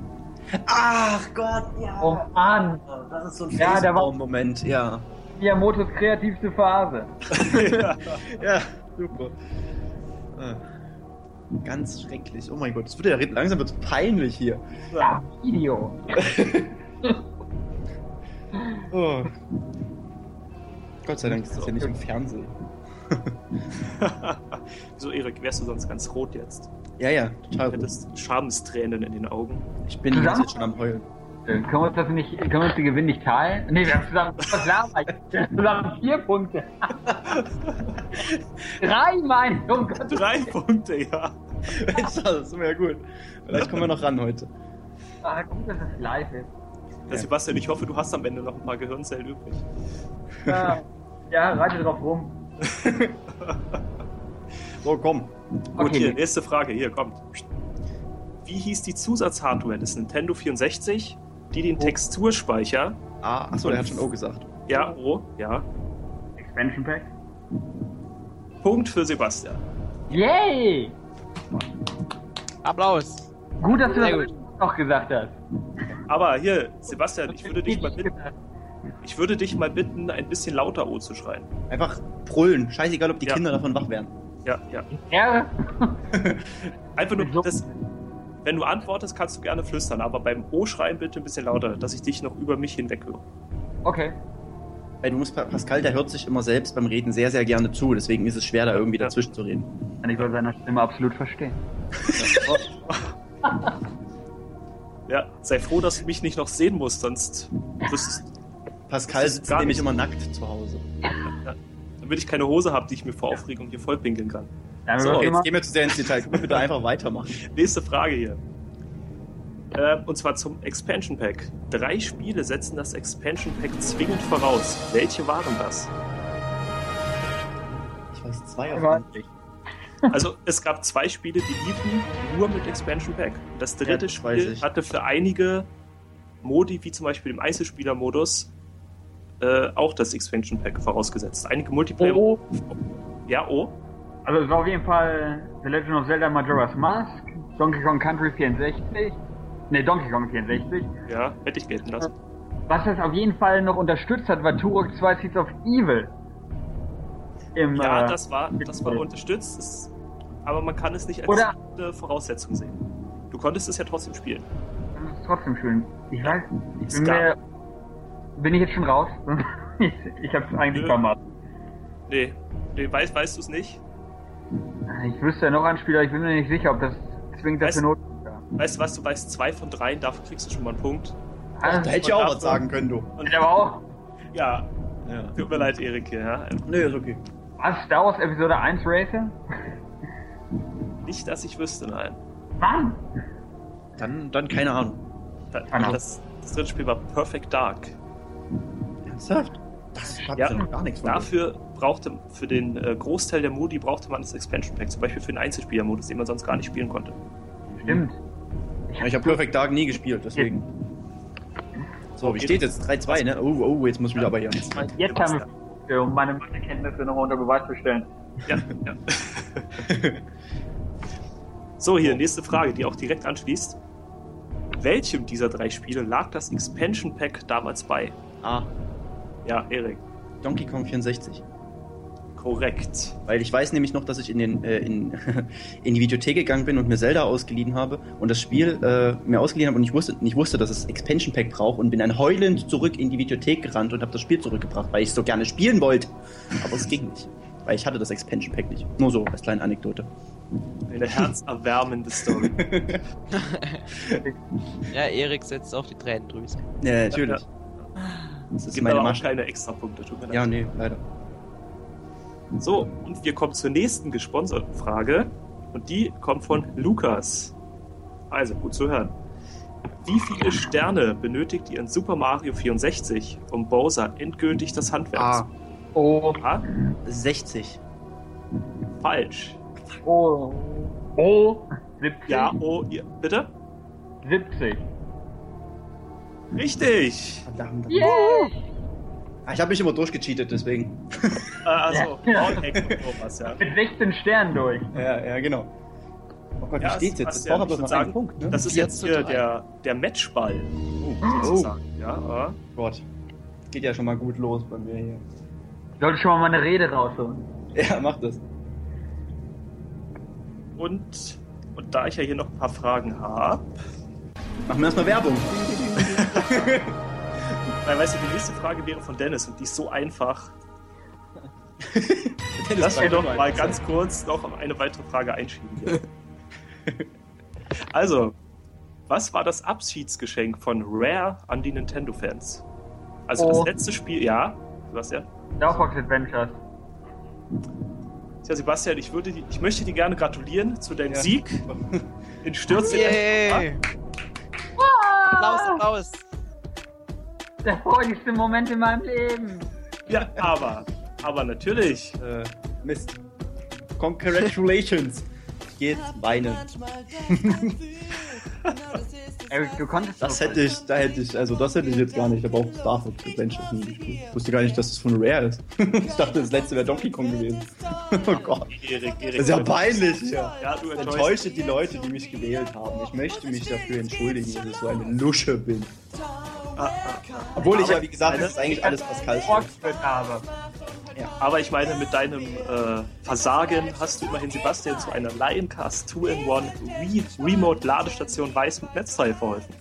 Speaker 2: Ach Gott, ja.
Speaker 5: Oh Mann.
Speaker 2: Das ist so ein
Speaker 5: Ja, der war-
Speaker 2: Moment, ja.
Speaker 5: Miyamotos kreativste Phase.
Speaker 4: ja.
Speaker 2: Ja, super. Ah. Ganz schrecklich. Oh mein Gott, es wird ja langsam wird's peinlich hier.
Speaker 5: Ja, Video.
Speaker 2: Oh. Gott sei Dank ist das ja nicht im Fernsehen.
Speaker 4: so, Erik, wärst du sonst ganz rot jetzt?
Speaker 2: Ja, ja, total.
Speaker 4: Du hättest Schamestränen in den Augen.
Speaker 2: Ich bin
Speaker 5: Zusammen?
Speaker 2: jetzt schon am Heulen.
Speaker 5: Äh, Können wir uns das nicht, können wir uns den Gewinn nicht teilen? Nee, wir haben zusammen, ich? Wir haben zusammen vier Punkte. Drei, mein um Gottes
Speaker 4: Drei Punkte, ja.
Speaker 2: Mensch, das ist mir ja gut. Vielleicht kommen wir noch ran heute.
Speaker 5: Ah, gut, dass es live ist.
Speaker 4: Ja, Sebastian, ich hoffe, du hast am Ende noch ein paar Gehirnzellen übrig.
Speaker 5: Ja, ja reite drauf rum.
Speaker 2: So, komm.
Speaker 4: Gut,
Speaker 5: Okay.
Speaker 4: hier, nächste Frage. Hier, kommt. Wie hieß die Zusatzhardware des Nintendo 64, die den
Speaker 5: Oh.
Speaker 4: Texturspeicher...
Speaker 2: Ah, achso, der hat schon O gesagt.
Speaker 4: Ja, oh, ja.
Speaker 5: Expansion Pack.
Speaker 4: Punkt für Sebastian.
Speaker 5: Yay!
Speaker 3: Applaus.
Speaker 5: Gut, dass du
Speaker 3: Sehr
Speaker 5: das noch gesagt hast.
Speaker 4: Aber hier, Sebastian, ich würde dich mal bitten, ich würde dich mal bitten, ein bisschen lauter O zu schreien.
Speaker 2: Einfach brüllen. Scheißegal, ob die
Speaker 4: Ja.
Speaker 2: Kinder davon wach werden.
Speaker 4: Ja, ja.
Speaker 5: Ja,
Speaker 4: Einfach nur, das, wenn du antwortest, kannst du gerne flüstern, aber beim O schreien bitte ein bisschen lauter, dass ich dich noch über mich hinweg höre.
Speaker 5: okay.
Speaker 2: Weil du musst, Pascal, der hört sich immer selbst beim Reden sehr, sehr gerne zu. Deswegen ist es schwer, da irgendwie
Speaker 4: Ja.
Speaker 2: dazwischen zu reden.
Speaker 5: Kann ich bei seiner Stimme absolut verstehen.
Speaker 4: Ja, sei froh, dass du mich nicht noch sehen musst, sonst wüsstest
Speaker 2: Pascal sitzt nämlich
Speaker 4: nicht-
Speaker 2: immer nackt zu Hause.
Speaker 4: damit ich keine Hose habe, die ich mir vor Aufregung hier vollpinkeln kann.
Speaker 5: Dann
Speaker 4: So,
Speaker 2: jetzt gehen wir zu sehr ins Detail. Können wir bitte einfach weitermachen?
Speaker 4: Nächste Frage hier. Äh, und zwar zum Expansion Pack. Drei Spiele setzen das Expansion Pack zwingend voraus. Welche waren das?
Speaker 2: Ich weiß zwei
Speaker 5: Ja.
Speaker 2: auf jeden
Speaker 4: Also es gab zwei Spiele, die liefen nur mit Expansion Pack. Das dritte
Speaker 2: Ja,
Speaker 4: Spiel hatte für einige Modi, wie zum Beispiel im Einzelspieler-Modus, äh, auch das Expansion Pack vorausgesetzt. Einige Multiplayer...
Speaker 5: oh,
Speaker 4: Ja, oh.
Speaker 5: also es war auf jeden Fall The Legend of Zelda Majora's Mask, Donkey Kong Country 64, ne Donkey Kong 64.
Speaker 4: Ja, hätte ich gelten lassen.
Speaker 5: Was das auf jeden Fall noch unterstützt hat, war Turok 2 Seeds of Evil. Im,
Speaker 4: Ja,
Speaker 5: äh,
Speaker 4: das war, das war unterstützt, es, aber man kann es nicht als
Speaker 5: Oder-
Speaker 4: eine Voraussetzung sehen. Du konntest es ja trotzdem spielen.
Speaker 5: Das ist trotzdem schön. Ich weiß, ich
Speaker 4: Es
Speaker 5: bin
Speaker 4: gab-
Speaker 5: mir, bin ich jetzt schon raus? ich, ich hab's eigentlich
Speaker 4: Nö.
Speaker 5: vermasst.
Speaker 4: Nee, nee weißt, weißt du es nicht?
Speaker 5: Ich wüsste ja noch ein Spiel, aber ich bin mir nicht sicher, ob das zwingend
Speaker 4: Weißt-
Speaker 5: dafür notwendig war.
Speaker 4: Weißt du was, du weißt zwei von drei, dafür kriegst du schon mal einen Punkt.
Speaker 5: Ah,
Speaker 2: Da hätte ich auch was sagen können, du.
Speaker 4: Und,
Speaker 5: aber auch.
Speaker 4: ja,
Speaker 2: Ja.
Speaker 4: tut mir leid, Erik hier. Ja.
Speaker 2: Nee, ist okay.
Speaker 5: Was? Star Wars Episode 1 Racer?
Speaker 4: Nicht, dass ich wüsste, nein.
Speaker 5: Mann!
Speaker 2: Dann, dann keine Ahnung.
Speaker 4: Da, das, das dritte Spiel war Perfect Dark.
Speaker 2: Ernsthaft? Das hat
Speaker 4: Ja,
Speaker 2: ja noch gar nichts von
Speaker 4: Dafür brauchte, für den äh, Großteil der Modi brauchte man das Expansion Pack, zum Beispiel für den Einzelspieler-Modus, den man sonst gar nicht spielen konnte.
Speaker 5: Stimmt.
Speaker 2: Ja, Ich habe Perfect Dark nie gespielt, deswegen. So, wie steht jetzt? 3-2, ne? Oh, oh, jetzt muss ich wieder aber hier.
Speaker 5: Jetzt haben wir, um meine Mathekenntnisse nochmal unter Beweis zu stellen.
Speaker 4: Ja, ja. so, hier, nächste Frage, die auch direkt anschließt. Welchem dieser drei Spiele lag das Expansion Pack damals bei?
Speaker 2: Ah,
Speaker 4: Ja, Erik,
Speaker 2: Donkey Kong 64.
Speaker 4: korrekt.
Speaker 2: Weil ich weiß nämlich noch, dass ich in, den, äh, in, in die Videothek gegangen bin und mir Zelda ausgeliehen habe und das Spiel äh, mir ausgeliehen habe und ich wusste, nicht wusste, dass es Expansion Pack braucht und bin dann heulend zurück in die Videothek gerannt und habe das Spiel zurückgebracht, weil ich es so gerne spielen wollte. Aber es ging nicht. Weil ich hatte das Expansion Pack nicht. Nur so, als kleine Anekdote.
Speaker 4: Eine herzerwärmende Story.
Speaker 3: Ja, Erik setzt auf die Tränendrüse.
Speaker 2: Ja, natürlich. Das ist
Speaker 4: gibt
Speaker 2: meine
Speaker 4: aber auch keine Extrapunkte, tut mir leid.
Speaker 2: Ja, nee, leider.
Speaker 4: So, und wir kommen zur nächsten gesponserten Frage. Und die kommt von Lukas. Also, gut zu hören. Wie viele Sterne benötigt ihr in Super Mario 64, um Bowser endgültig das Handwerk
Speaker 2: Ah,
Speaker 4: zu
Speaker 5: Oh,
Speaker 4: Ah,
Speaker 2: 60.
Speaker 4: falsch.
Speaker 5: oh, oh, 70.
Speaker 4: Ja, oh, ihr, bitte?
Speaker 5: 70.
Speaker 4: Richtig!
Speaker 2: Verdammt.
Speaker 5: Yeah!
Speaker 2: Ah, Ich habe mich immer durchgecheatet, deswegen.
Speaker 4: Äh, also, sowas, ja.
Speaker 5: Mit 16 Sternen durch.
Speaker 2: Ja, ja, genau. Oh Gott, wie
Speaker 4: Ja,
Speaker 2: steht's jetzt? Das braucht
Speaker 4: ich
Speaker 2: aber noch einen Punkt, ne?
Speaker 4: Das ist jetzt hier der, der Matchball.
Speaker 2: Oh,
Speaker 4: sozusagen. Ja, äh.
Speaker 2: Gott. Geht ja schon mal gut los bei mir hier.
Speaker 5: Ich sollte schon mal meine Rede rausholen.
Speaker 2: Ja, mach das.
Speaker 4: und, und da ich ja hier noch ein paar Fragen habe,
Speaker 2: Machen wir erstmal Werbung.
Speaker 4: weil weißt du, die nächste Frage wäre von Dennis und die ist so einfach. Lass mir doch mal ganz kurz noch eine weitere Frage einschieben. Hier. also, was war das Abschiedsgeschenk von Rare an die Nintendo-Fans? Also
Speaker 5: Oh.
Speaker 4: das letzte Spiel, ja, Sebastian?
Speaker 5: Star Fox Adventures.
Speaker 4: Tja, Sebastian, ich, würde, ich möchte dir gerne gratulieren zu deinem
Speaker 2: Ja.
Speaker 4: Sieg in Stürze.
Speaker 3: Yay! Applaus, Applaus!
Speaker 5: Der freudigste Moment in meinem Leben.
Speaker 4: Ja, aber, aber natürlich.
Speaker 2: Äh, Mist. Congratulations. Jetzt weinen.
Speaker 5: Eric, du konntest
Speaker 2: Das hätte ich, da hätte ich, also das hätte ich jetzt gar nicht. Aber auch Star Fox Adventures nie gespielt. Ich wusste gar nicht, dass das von Rare ist. Ich dachte, das letzte wäre Donkey Kong gewesen. Oh Gott.
Speaker 4: Erik, Erik.
Speaker 2: Das ist ja peinlich. Ja.
Speaker 4: Ja, du enttäuscht.
Speaker 2: die Leute, die mich gewählt haben. Ich möchte mich dafür entschuldigen, dass ich so eine Lusche bin. Obwohl ich
Speaker 4: Aber
Speaker 2: ja, wie gesagt, das ist eigentlich alles Pascal
Speaker 5: habe.
Speaker 4: Aber ich meine, mit deinem äh, Versagen hast du immerhin Sebastian zu einer Lioncast 2-in-1 Re Remote-Ladestation weiß mit Netzteil verholfen.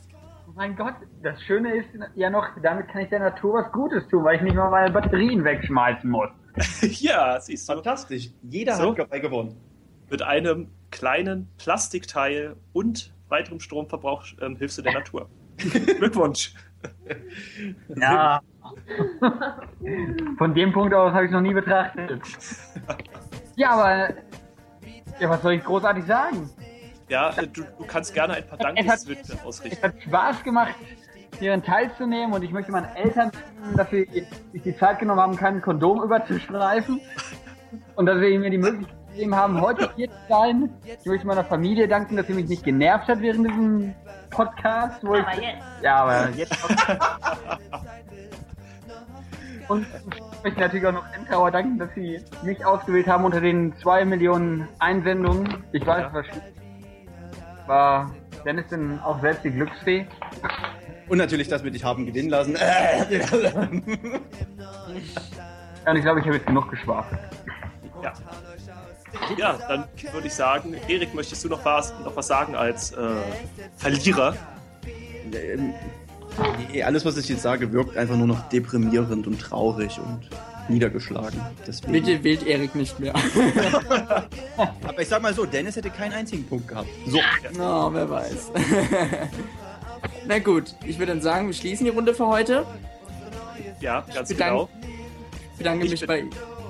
Speaker 5: Oh mein Gott, das Schöne ist ja noch, damit kann ich der Natur was Gutes tun, weil ich nicht mal meine Batterien wegschmeißen muss.
Speaker 4: ja, siehst du.
Speaker 2: Fantastisch. Jeder
Speaker 4: So.
Speaker 2: hat dabei gewonnen.
Speaker 4: Mit einem kleinen Plastikteil und weiterem Stromverbrauch ähm, hilfst du der Natur. Glückwunsch.
Speaker 5: Ja. Von dem Punkt aus habe ich noch nie betrachtet. Ja, aber ja, was soll ich großartig sagen?
Speaker 4: Ja, äh, du, du kannst gerne ein paar
Speaker 5: Es
Speaker 4: Dankeswünsche
Speaker 5: Es
Speaker 4: ausrichten.
Speaker 5: hat Spaß gemacht, hierin teilzunehmen und ich möchte meinen Eltern danken, dass sie sich die Zeit genommen haben, kein Kondom überzustreifen und dass sie mir die Möglichkeit gegeben haben, heute hier zu sein. Ich möchte meiner Familie danken, dass sie mich nicht genervt hat während diesem Podcast. Wo ich, Ja, aber jetzt. Und ich möchte natürlich auch noch Endtower danken, dass sie mich ausgewählt haben unter den zwei Millionen Einsendungen. Ich weiß,
Speaker 4: Ja.
Speaker 5: was war Dennis denn auch selbst die Glücksfee?
Speaker 2: Und natürlich das mit dich haben gewinnen lassen.
Speaker 5: Ja, und ich glaube, ich habe jetzt genug geschwafelt.
Speaker 4: Ja. Ja, dann würde ich sagen, Erik, möchtest du noch was, noch was sagen als äh, Verlierer?
Speaker 2: Nee, alles, was ich jetzt sage, wirkt einfach nur noch deprimierend und traurig und niedergeschlagen. Deswegen.
Speaker 1: Bitte wählt Erik nicht mehr.
Speaker 2: Aber ich sag mal so, Dennis hätte keinen einzigen Punkt gehabt. So.
Speaker 1: Na, wer weiß. Na gut, ich würde dann sagen, wir schließen die Runde für heute.
Speaker 4: Ja, ganz
Speaker 1: bedanke-
Speaker 4: genau.
Speaker 1: Ich bedanke
Speaker 4: Ich
Speaker 1: mich
Speaker 4: bin-
Speaker 1: bei.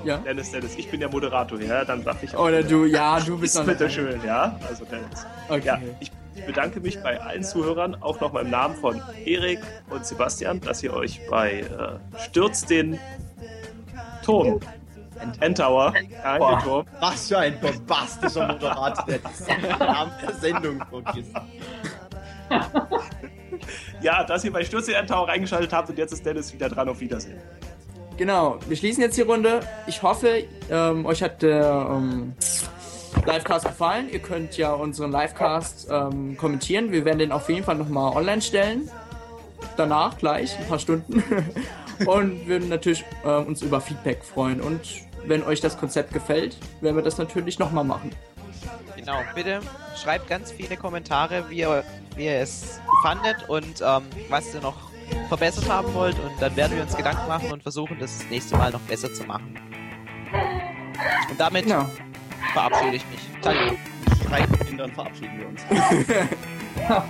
Speaker 1: Ja?
Speaker 4: Dennis, Dennis, ich bin der Moderator, ja, dann sag ich auch.
Speaker 1: Oder du, ja, du bist
Speaker 4: Ist
Speaker 1: noch
Speaker 4: bitte schön, ja? Also Dennis.
Speaker 1: Okay.
Speaker 4: Ja, ich bedanke mich bei allen Zuhörern, auch nochmal im Namen von Erik und Sebastian, dass ihr euch bei äh, Stürz den Turm, Endtower, Angelturm,
Speaker 2: Was für ein bombastischer Moderator, der den Namen der Sendung vergisst.
Speaker 4: ja, dass ihr bei Stürz den Endtower reingeschaltet habt und jetzt ist Dennis wieder dran. Auf Wiedersehen.
Speaker 1: Genau, wir schließen jetzt die Runde. Ich hoffe, ähm, euch hat der ähm, Livecast gefallen. Ihr könnt ja unseren Livecast ähm, kommentieren. Wir werden den auf jeden Fall nochmal online stellen. Danach gleich, ein paar Stunden. Und würden natürlich äh, uns über Feedback freuen. Und wenn euch das Konzept gefällt, werden wir das natürlich nochmal machen.
Speaker 3: Genau, bitte schreibt ganz viele Kommentare, wie ihr, wie ihr es fandet und ähm, was ihr noch verbessert haben wollt. Und dann werden wir uns Gedanken machen und versuchen, das nächste Mal noch besser zu machen. Und damit
Speaker 1: Genau.
Speaker 3: verabschiede ich mich. Ciao.
Speaker 2: Drei Kindern verabschieden wir uns.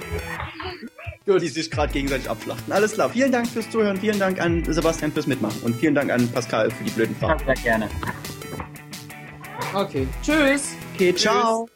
Speaker 2: Die sich gerade gegenseitig abschlachten. Alles klar. Vielen Dank fürs Zuhören. Vielen Dank an Sebastian fürs Mitmachen. Und vielen Dank an Pascal für die blöden Fragen.
Speaker 5: Sehr gerne.
Speaker 1: Okay. Tschüss.
Speaker 2: Okay, ciao.